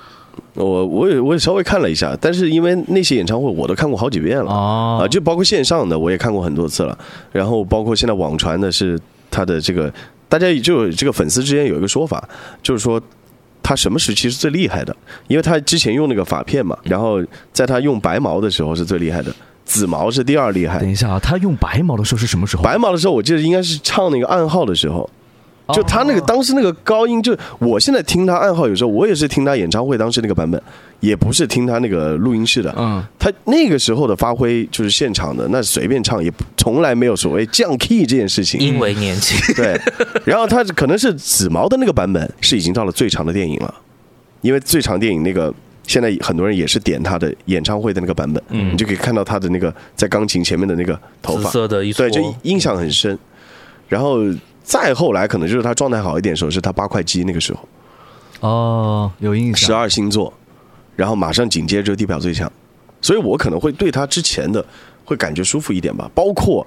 Speaker 2: 我我也我也稍微看了一下，但是因为那些演唱会我都看过好几遍了
Speaker 4: 哦
Speaker 2: 啊，就包括线上的我也看过很多次了，然后包括现在网传的是他的这个，大家就有这个粉丝之间有一个说法，就是说。他什么时期是最厉害的？因为他之前用那个发片嘛，然后在他用白毛的时候是最厉害的，紫毛是第二厉害
Speaker 4: 等。一下啊，他用白毛的时候是什么时候？
Speaker 2: 白毛的时候，我记得应该是唱那个暗号的时候，就他那个当时那个高音，就我现在听他暗号，有时候我也是听他演唱会当时那个版本，也不是听他那个录音室的。
Speaker 4: 嗯，
Speaker 2: 他那个时候的发挥就是现场的，那随便唱也从来没有所谓降 key 这件事情。
Speaker 1: 因为年轻，
Speaker 2: 对，然后他可能是紫毛的那个版本是已经到了最长的电影了，因为最长电影那个现在很多人也是点他的演唱会的那个版本，
Speaker 1: 嗯。
Speaker 2: 你就可以看到他的那个在钢琴前面的那个头
Speaker 1: 紫
Speaker 2: 发，
Speaker 1: 色的一撮
Speaker 2: 对，就印象很深。然后再后来可能就是他状态好一点的时候，是他八块肌那个时候，
Speaker 4: 哦，有印象十。
Speaker 2: 二星座，然后马上紧接着地表最强，所以我可能会对他之前的会感觉舒服一点吧。包括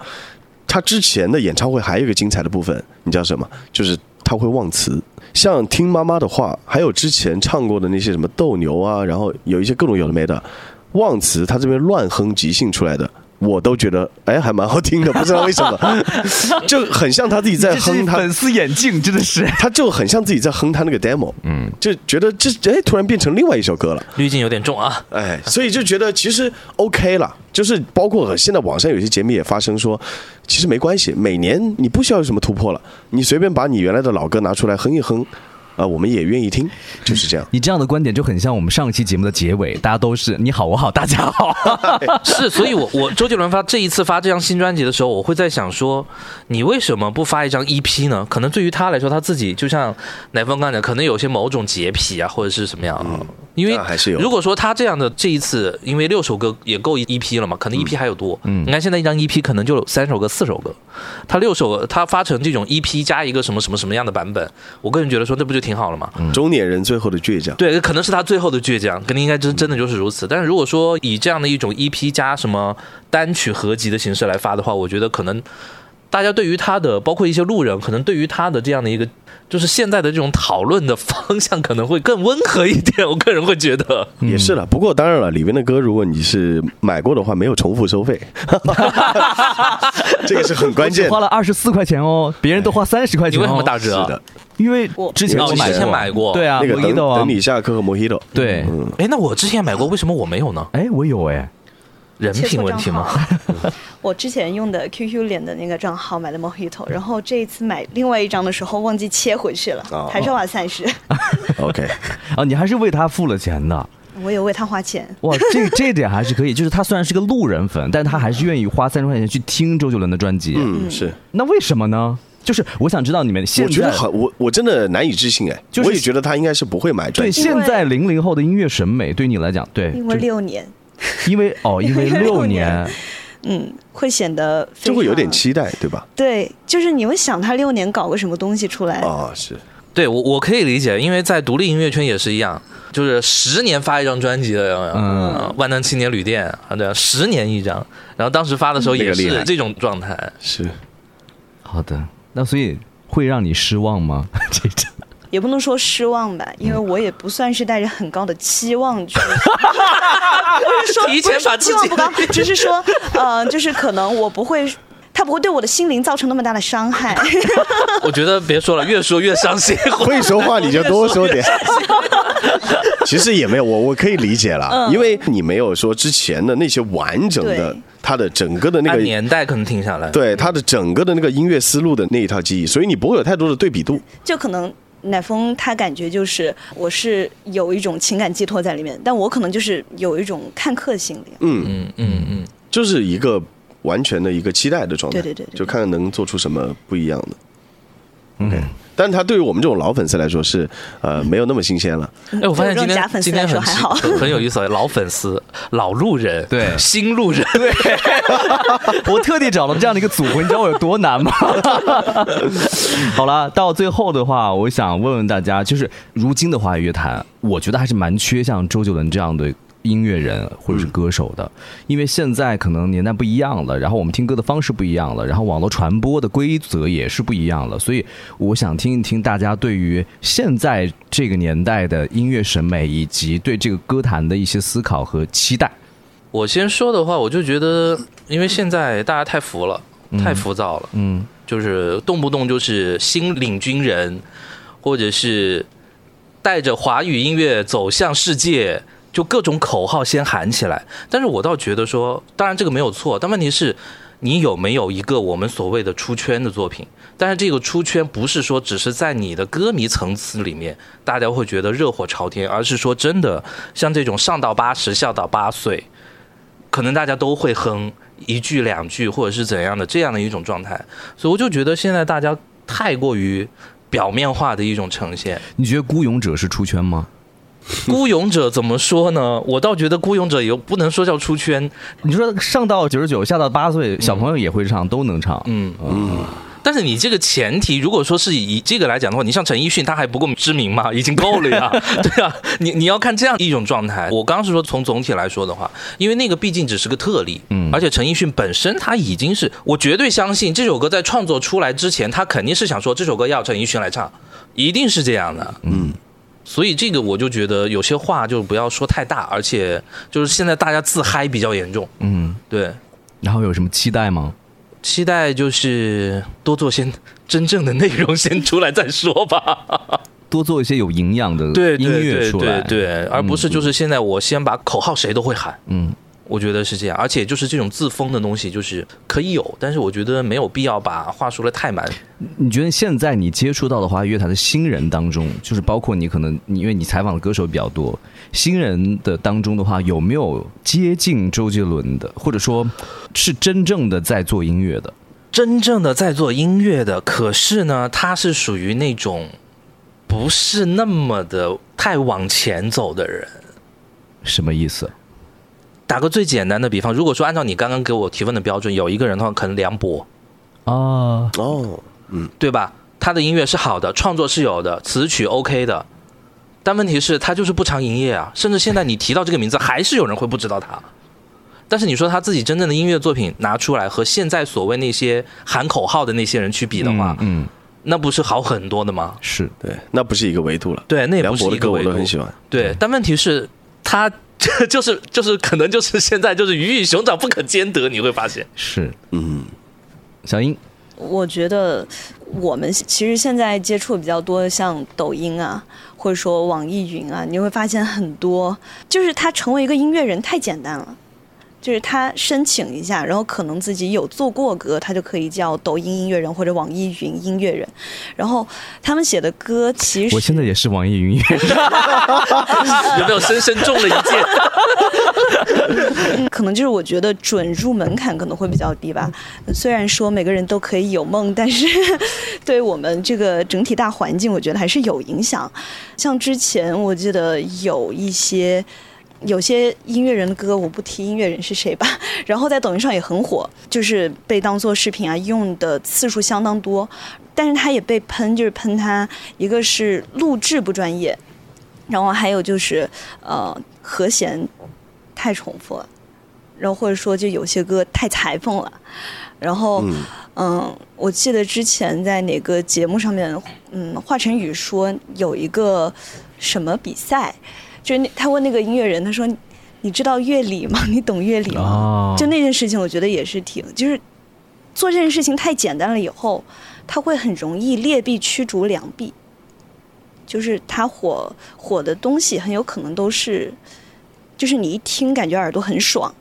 Speaker 2: 他之前的演唱会还有一个精彩的部分，你知道什么？就是他会忘词，像听妈妈的话，还有之前唱过的那些什么斗牛啊，然后有一些各种有的没的忘词，他这边乱哼即兴出来的。我都觉得哎，还蛮好听的，不知道为什么，*laughs* 就很像他自己在哼他
Speaker 4: 粉丝眼镜，真的是。
Speaker 2: 他就很像自己在哼他那个 demo，嗯，就觉得这哎突然变成另外一首歌了，
Speaker 1: 滤镜有点重啊。
Speaker 2: 哎，所以就觉得其实 OK 了，就是包括现在网上有些节目也发生说，其实没关系，每年你不需要有什么突破了，你随便把你原来的老歌拿出来哼一哼，啊、我们也愿意听，就是这样。
Speaker 4: 你这样的观点就很像我们上期节目的结尾，大家都是你好我好大家好。*laughs*
Speaker 1: 是，所以我我周杰伦发这一次发这张新专辑的时候，我会在想说，你为什么不发一张 EP 呢？可能对于他来说，他自己就像乃峰刚才讲，可能有些某种洁癖啊，或者是什么样啊。因为
Speaker 2: 还是有
Speaker 1: 如果说他这样的这一次，因为六首歌也够一 EP 了嘛，可能 EP 还有多。嗯，你看现在一张 EP 可能就三首歌、四首歌，他六首他发成这种 EP 加一个什么什么什么样的版本，我个人觉得说那不就挺好了嘛？
Speaker 2: 中年人最后的倔强，
Speaker 1: 对，可能是他最后的倔强，肯定应该真真的就是如此。但是如果说以这样的一种 EP 加什么单曲合集的形式来发的话，我觉得可能大家对于他的，包括一些路人，可能对于他的这样的一个，就是现在的这种讨论的方向可能会更温和一点。我个人会觉得，*laughs*
Speaker 2: 也是了。不过当然了，里面的歌如果你是买过的话，没有重复收费，*laughs* *laughs* 这个是很关键。
Speaker 4: 花了二十四块钱哦，别人都花三十块钱、哦。
Speaker 1: 你为什么打折啊？
Speaker 2: 是的，
Speaker 4: 因为
Speaker 3: 我
Speaker 4: 之前
Speaker 1: 我之前
Speaker 4: 我买过，对啊，
Speaker 2: 那个等等你下课和 Mojito，
Speaker 4: 对，
Speaker 1: 哎，那我之前买过，为什么我没有呢？
Speaker 4: 哎，我有哎，
Speaker 1: 人品问题吗？*laughs*
Speaker 3: 我之前用的 QQ 脸的那个账号买的 Mojito，然后这一次买另外一张的时候忘记切回去了，
Speaker 2: 哦
Speaker 3: 还是要花三十。*laughs*
Speaker 2: OK，
Speaker 4: 啊，*laughs* 你还是为他付了钱的。
Speaker 3: 我有为他花钱。
Speaker 4: 哇，这这一点还是可以，就是他虽然是个路人粉，但他还是愿意花三十块钱去听周杰伦的专辑。
Speaker 2: 嗯，是。
Speaker 4: 那为什么呢？就是我想知道你们现在
Speaker 2: 我觉得很，我我真的难以置信哎，
Speaker 4: 就是
Speaker 2: 我也觉得他应该是不会买专辑对。
Speaker 4: 现在零零后的音乐审美，对你来讲，对，
Speaker 3: 因为
Speaker 4: 就
Speaker 3: 六年，
Speaker 4: 因为哦，*laughs* 因为六
Speaker 3: 六
Speaker 4: 年
Speaker 3: 年，嗯，会显得
Speaker 2: 就会有点期待，对吧？
Speaker 3: 对，就是你会想他六年搞个什么东西出来。
Speaker 2: 啊，是。
Speaker 1: 对我我可以理解，因为在独立音乐圈也是一样，就是十年发一张专辑的，
Speaker 4: 嗯
Speaker 1: 呃万能青年旅店啊，对啊，十年一张，然后当时发的时候也是这种状态。
Speaker 2: 是，
Speaker 4: 好的，那所以会让你失望吗？*laughs* 这种
Speaker 3: 也不能说失望吧，因为我也不算是带着很高的期望去，*laughs* 不是说
Speaker 1: 提前把自己
Speaker 3: 不是说期望不高，只是说呃，就是可能我不会，他不会对我的心灵造成那么大的伤害。*laughs*
Speaker 1: 我觉得别说了，越说越伤心。*laughs*
Speaker 2: 会说话你就多说点。*laughs* 其实也没有，我我可以理解了，因为你没有说之前的那些完整的他的整个的那个
Speaker 1: 年代可能停下来。
Speaker 2: 对他的整个的那个音乐思路的那一套记忆，所以你不会有太多的对比度。
Speaker 3: 就可能乃峰他感觉就是我是有一种情感寄托在里面，但我可能就是有一种看客心理。
Speaker 2: 嗯，
Speaker 1: 嗯嗯嗯，
Speaker 2: 就是一个完全的一个期待的状态，
Speaker 3: 对对对对
Speaker 2: 就看看能做出什么不一样的。OK，但他对于我们这种老粉丝来说是呃没有那么新鲜了。
Speaker 1: 哎，我发现今天今天很很很有意思，老粉丝、老路人、
Speaker 4: 对
Speaker 1: 新路人，
Speaker 4: 对，*laughs* 我特地找了这样的一个组合，你知道我有多难吗？*laughs* 好了，到最后的话，我想问问大家，就是如今的华语乐坛，我觉得还是蛮缺像周杰伦这样的。音乐人或者是歌手的，因为现在可能年代不一样了，然后我们听歌的方式不一样了，然后网络传播的规则也是不一样了，所以我想听一听大家对于现在这个年代的音乐审美以及对这个歌坛的一些思考和期待。
Speaker 1: 我先说的话，我就觉得，因为现在大家太浮了，太浮躁了，
Speaker 4: 嗯。
Speaker 1: 就是动不动就是新领军人，或者是带着华语音乐走向世界，就各种口号先喊起来。但是我倒觉得说，当然这个没有错，但问题是。你有没有一个我们所谓的出圈的作品？但是这个出圈不是说只是在你的歌迷层次里面，大家会觉得热火朝天，而是说真的像这种上到八十，下到八岁，可能大家都会哼一句两句，或者是怎样的这样的一种状态。所以我就觉得现在大家太过于表面化的一种呈现。
Speaker 4: 你觉得孤勇者是出圈吗？*laughs*
Speaker 1: 孤勇者怎么说呢？我倒觉得孤勇者也不能说叫出圈，
Speaker 4: 你说上到九十九，下到八岁，小朋友也会唱，都能唱。
Speaker 1: 嗯嗯。但是你这个前提，如果说是以这个来讲的话，你像陈奕迅，他还不够知名嘛，已经够了呀，*laughs* 对啊，你你要看这样一种状态。我刚刚是说从总体来说的话，因为那个毕竟只是个特例，
Speaker 4: 嗯
Speaker 1: 而且陈奕迅本身他已经是，我绝对相信这首歌在创作出来之前，他肯定是想说这首歌要陈奕迅来唱，一定是这样的，
Speaker 2: 嗯，
Speaker 1: 所以这个我就觉得有些话就不要说太大，而且就是现在大家自嗨比较严重，
Speaker 4: 嗯，
Speaker 1: 对，
Speaker 4: 然后有什么期待吗？
Speaker 1: 期待就是多做些真正的内容先出来再说吧。*laughs*
Speaker 4: 多做一些有营养的
Speaker 1: 对
Speaker 4: 音乐
Speaker 1: 对
Speaker 4: 出来，
Speaker 1: 对对，而不是就是现在我先把口号谁都会喊，
Speaker 4: 嗯，
Speaker 1: 我觉得是这样。而且就是这种自封的东西，就是可以有，但是我觉得没有必要把话说的太满。
Speaker 4: 你觉得现在你接触到的华语乐坛的新人当中，就是包括你可能你因为你采访的歌手比较多，新人的当中的话，有没有接近周杰伦的，或者说是真正的在做音乐的？
Speaker 1: 真正的在做音乐的，可是呢，他是属于那种不是那么的太往前走的人。
Speaker 4: 什么意思？
Speaker 1: 打个最简单的比方，如果说按照你刚刚给我提问的标准，有一个人的话，可能梁博，
Speaker 4: 哦，
Speaker 2: 哦，嗯
Speaker 1: 对吧？他的音乐是好的，创作是有的，词曲 OK 的，但问题是，他就是不常营业啊。甚至现在你提到这个名字，还是有人会不知道他。但是你说他自己真正的音乐作品拿出来，和现在所谓那些喊口号的那些人去比的话，
Speaker 4: 嗯，嗯
Speaker 1: 那不是好很多的吗？
Speaker 4: 是
Speaker 2: 对，那不是一个维度了。
Speaker 1: 对，那也
Speaker 2: 梁
Speaker 1: 不是
Speaker 2: 博的歌我
Speaker 1: 一个维度。
Speaker 2: 都很喜欢。
Speaker 1: 对，但问题是，他 *laughs* 就是就是可能就是现在就是鱼与熊掌不可兼得，你会发现。
Speaker 4: 是，
Speaker 2: 嗯，
Speaker 4: 小英，
Speaker 3: 我觉得我们其实现在接触比较多，像抖音啊，或者说网易云啊，你会发现很多，就是他成为一个音乐人太简单了。就是他申请一下，然后可能自己有做过歌，他就可以叫抖音音乐人或者网易云音乐人。然后他们写的歌其实
Speaker 4: 我现在也是网易云音乐人，
Speaker 1: 有没有深深中了一箭？
Speaker 3: 嗯可能就是我觉得准入门槛可能会比较低吧。虽然说每个人都可以有梦，但是对我们这个整体大环境，我觉得还是有影响。像之前我记得有一些。有些音乐人的歌，我不提音乐人是谁吧，*laughs* 然后在抖音上也很火，就是被当做视频啊用的次数相当多，但是他也被喷，就是喷他一个是录制不专业，然后还有就是呃和弦太重复了，然后或者说就有些歌太裁缝了，然后
Speaker 2: 嗯。
Speaker 3: 嗯，我记得之前在哪个节目上面，嗯，华晨宇说有一个什么比赛，就是那他问那个音乐人，他说你知道乐理吗？*laughs* 你懂乐理吗？
Speaker 4: 哦
Speaker 3: 就那件事情，我觉得也是挺，就是做这件事情太简单了以后，他会很容易劣币驱逐良币，就是他火火的东西很有可能都是，就是你一听感觉耳朵很爽。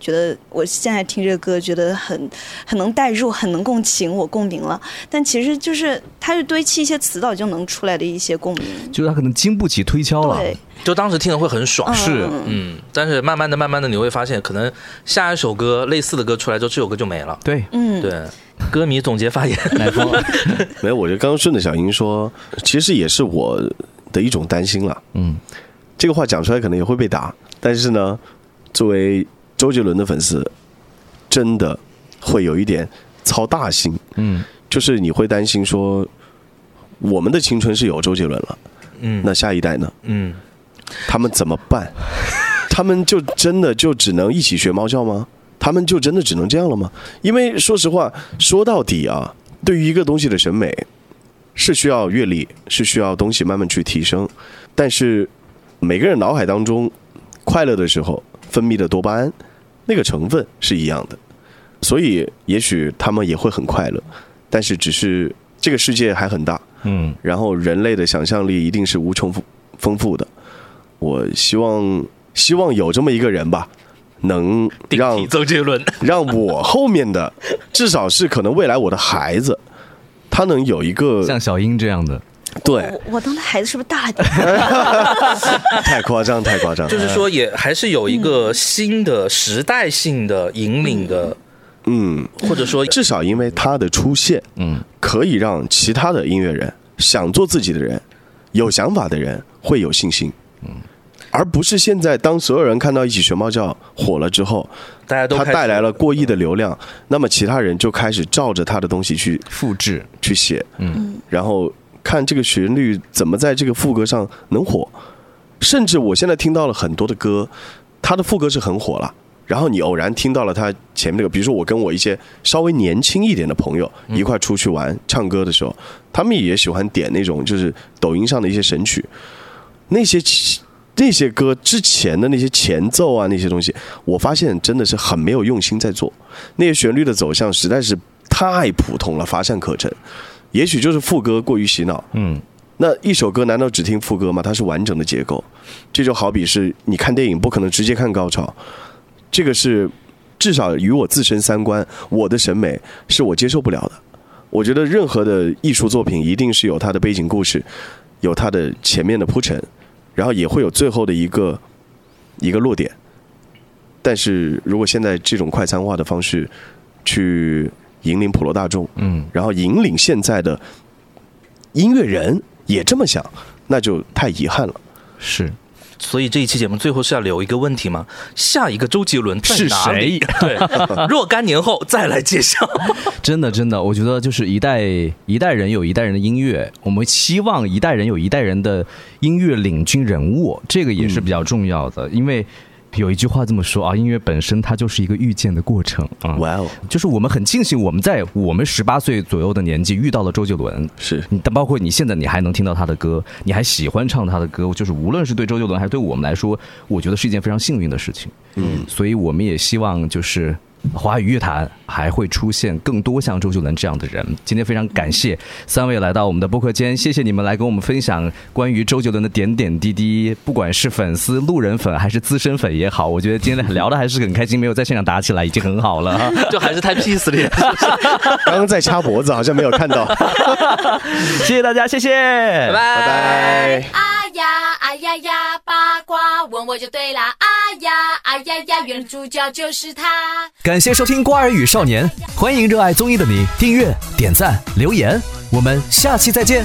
Speaker 3: 觉得我现在听这个歌，觉得很很能代入，很能共情，我共鸣了。但其实就是它是堆砌一些词藻就能出来的一些共鸣。
Speaker 4: 就是它可能经不起推敲了。
Speaker 3: 对，
Speaker 1: 就当时听了会很爽，
Speaker 4: 是
Speaker 3: 嗯
Speaker 1: 嗯，但是慢慢的、慢慢的，你会发现，可能下一首歌类似的歌出来之后，这首歌就没了。
Speaker 4: 对，
Speaker 3: 嗯，
Speaker 1: 对，歌迷总结发言，
Speaker 4: 来风，*laughs*
Speaker 2: 没有，我就刚刚顺着小英说，其实也是我的一种担心了。
Speaker 4: 嗯，
Speaker 2: 这个话讲出来可能也会被打，但是呢，作为周杰伦的粉丝，真的会有一点操大心，
Speaker 4: 嗯，
Speaker 2: 就是你会担心说，我们的青春是有周杰伦了，
Speaker 1: 嗯，
Speaker 2: 那下一代呢？
Speaker 1: 嗯，
Speaker 2: 他们怎么办？*laughs* 他们就真的就只能一起学猫叫吗？他们就真的只能这样了吗？因为说实话，说到底啊，对于一个东西的审美，是需要阅历，是需要东西慢慢去提升。但是每个人脑海当中快乐的时候分泌的多巴胺那个成分是一样的，所以也许他们也会很快乐，但是只是这个世界还很大，
Speaker 4: 嗯，
Speaker 2: 然后人类的想象力一定是无穷富丰富的。我希望希望有这么一个人吧，能让
Speaker 1: 替周杰伦。*laughs*
Speaker 2: 让我后面的，至少是可能未来我的孩子，他能有一个
Speaker 4: 像小英这样的，
Speaker 2: 对，
Speaker 3: 我我当他孩子是不是大了点？*laughs* *laughs*
Speaker 2: 太夸张，太夸张，
Speaker 1: 就是说，也还是有一个新的时代性的引领的，
Speaker 2: 嗯，
Speaker 1: 或者说
Speaker 2: 至少因为他的出现，
Speaker 4: 嗯，
Speaker 2: 可以让其他的音乐人想做自己的人、有想法的人会有信心，嗯，而不是现在当所有人看到一起学猫叫火了之后，他
Speaker 1: 大家都开始
Speaker 2: 带来了过亿的流量，那么其他人就开始照着他的东西去
Speaker 4: 复制，
Speaker 2: 去写，
Speaker 4: 嗯，
Speaker 2: 然后看这个旋律怎么在这个副歌上能火，甚至我现在听到了很多的歌，它的副歌是很火了。然后你偶然听到了他前面那个，比如说我跟我一些稍微年轻一点的朋友一块出去玩、唱歌的时候，他们也喜欢点那种就是抖音上的一些神曲，那些那些歌之前的那些前奏啊那些东西，我发现真的是很没有用心在做，那些旋律的走向实在是太普通了，乏善可陈。也许就是副歌过于洗脑，
Speaker 4: 嗯，
Speaker 2: 那一首歌难道只听副歌吗？它是完整的结构，这就好比是你看电影不可能直接看高潮，这个是至少与我自身三观、我的审美是我接受不了的。我觉得任何的艺术作品一定是有它的背景故事，有它的前面的铺陈，然后也会有最后的一个一个落点。但是如果现在这种快餐化的方式去引领普罗大众，
Speaker 4: 嗯，
Speaker 2: 然后引领现在的音乐人也这么想，那就太遗憾了。
Speaker 4: 是
Speaker 1: 所以这一期节目最后是要留一个问题吗？下一个周杰伦
Speaker 4: 是
Speaker 1: 谁？*laughs* 对，若干年后再来揭晓。*laughs*
Speaker 4: 真的真的，我觉得就是一代一代人有一代人的音乐，我们希望一代人有一代人的音乐领军人物，这个也是比较重要的，因为。有一句话这么说啊，音乐本身它就是一个遇见的过程啊。
Speaker 2: 哇哦，
Speaker 4: 就是我们很庆幸我们在我们十八岁左右的年纪遇到了周杰伦，
Speaker 2: 是
Speaker 4: 你包括你现在你还能听到他的歌，你还喜欢唱他的歌，就是无论是对周杰伦还是对我们来说，我觉得是一件非常幸运的事情。嗯，所以我们也希望就是。华语乐坛还会出现更多像周杰伦这样的人。今天非常感谢三位来到我们的播客间，谢谢你们来跟我们分享关于周杰伦的点点滴滴，不管是粉丝、路人粉还是资深粉也好，我觉得今天聊的还是很开心，没有在现场打起来已经很好了。*laughs*
Speaker 1: 就还是太 peace 了。
Speaker 2: 刚刚在掐脖子，好像没有看到。
Speaker 4: 谢谢大家，谢谢，
Speaker 1: 拜
Speaker 2: 拜拜。
Speaker 8: 啊呀啊呀呀，八卦问我就对啦。啊呀啊呀呀，原来主角就是他。
Speaker 5: 感谢收听《瓜尔与少年》，欢迎热爱综艺的你订阅、点赞、留言，我们下期再见。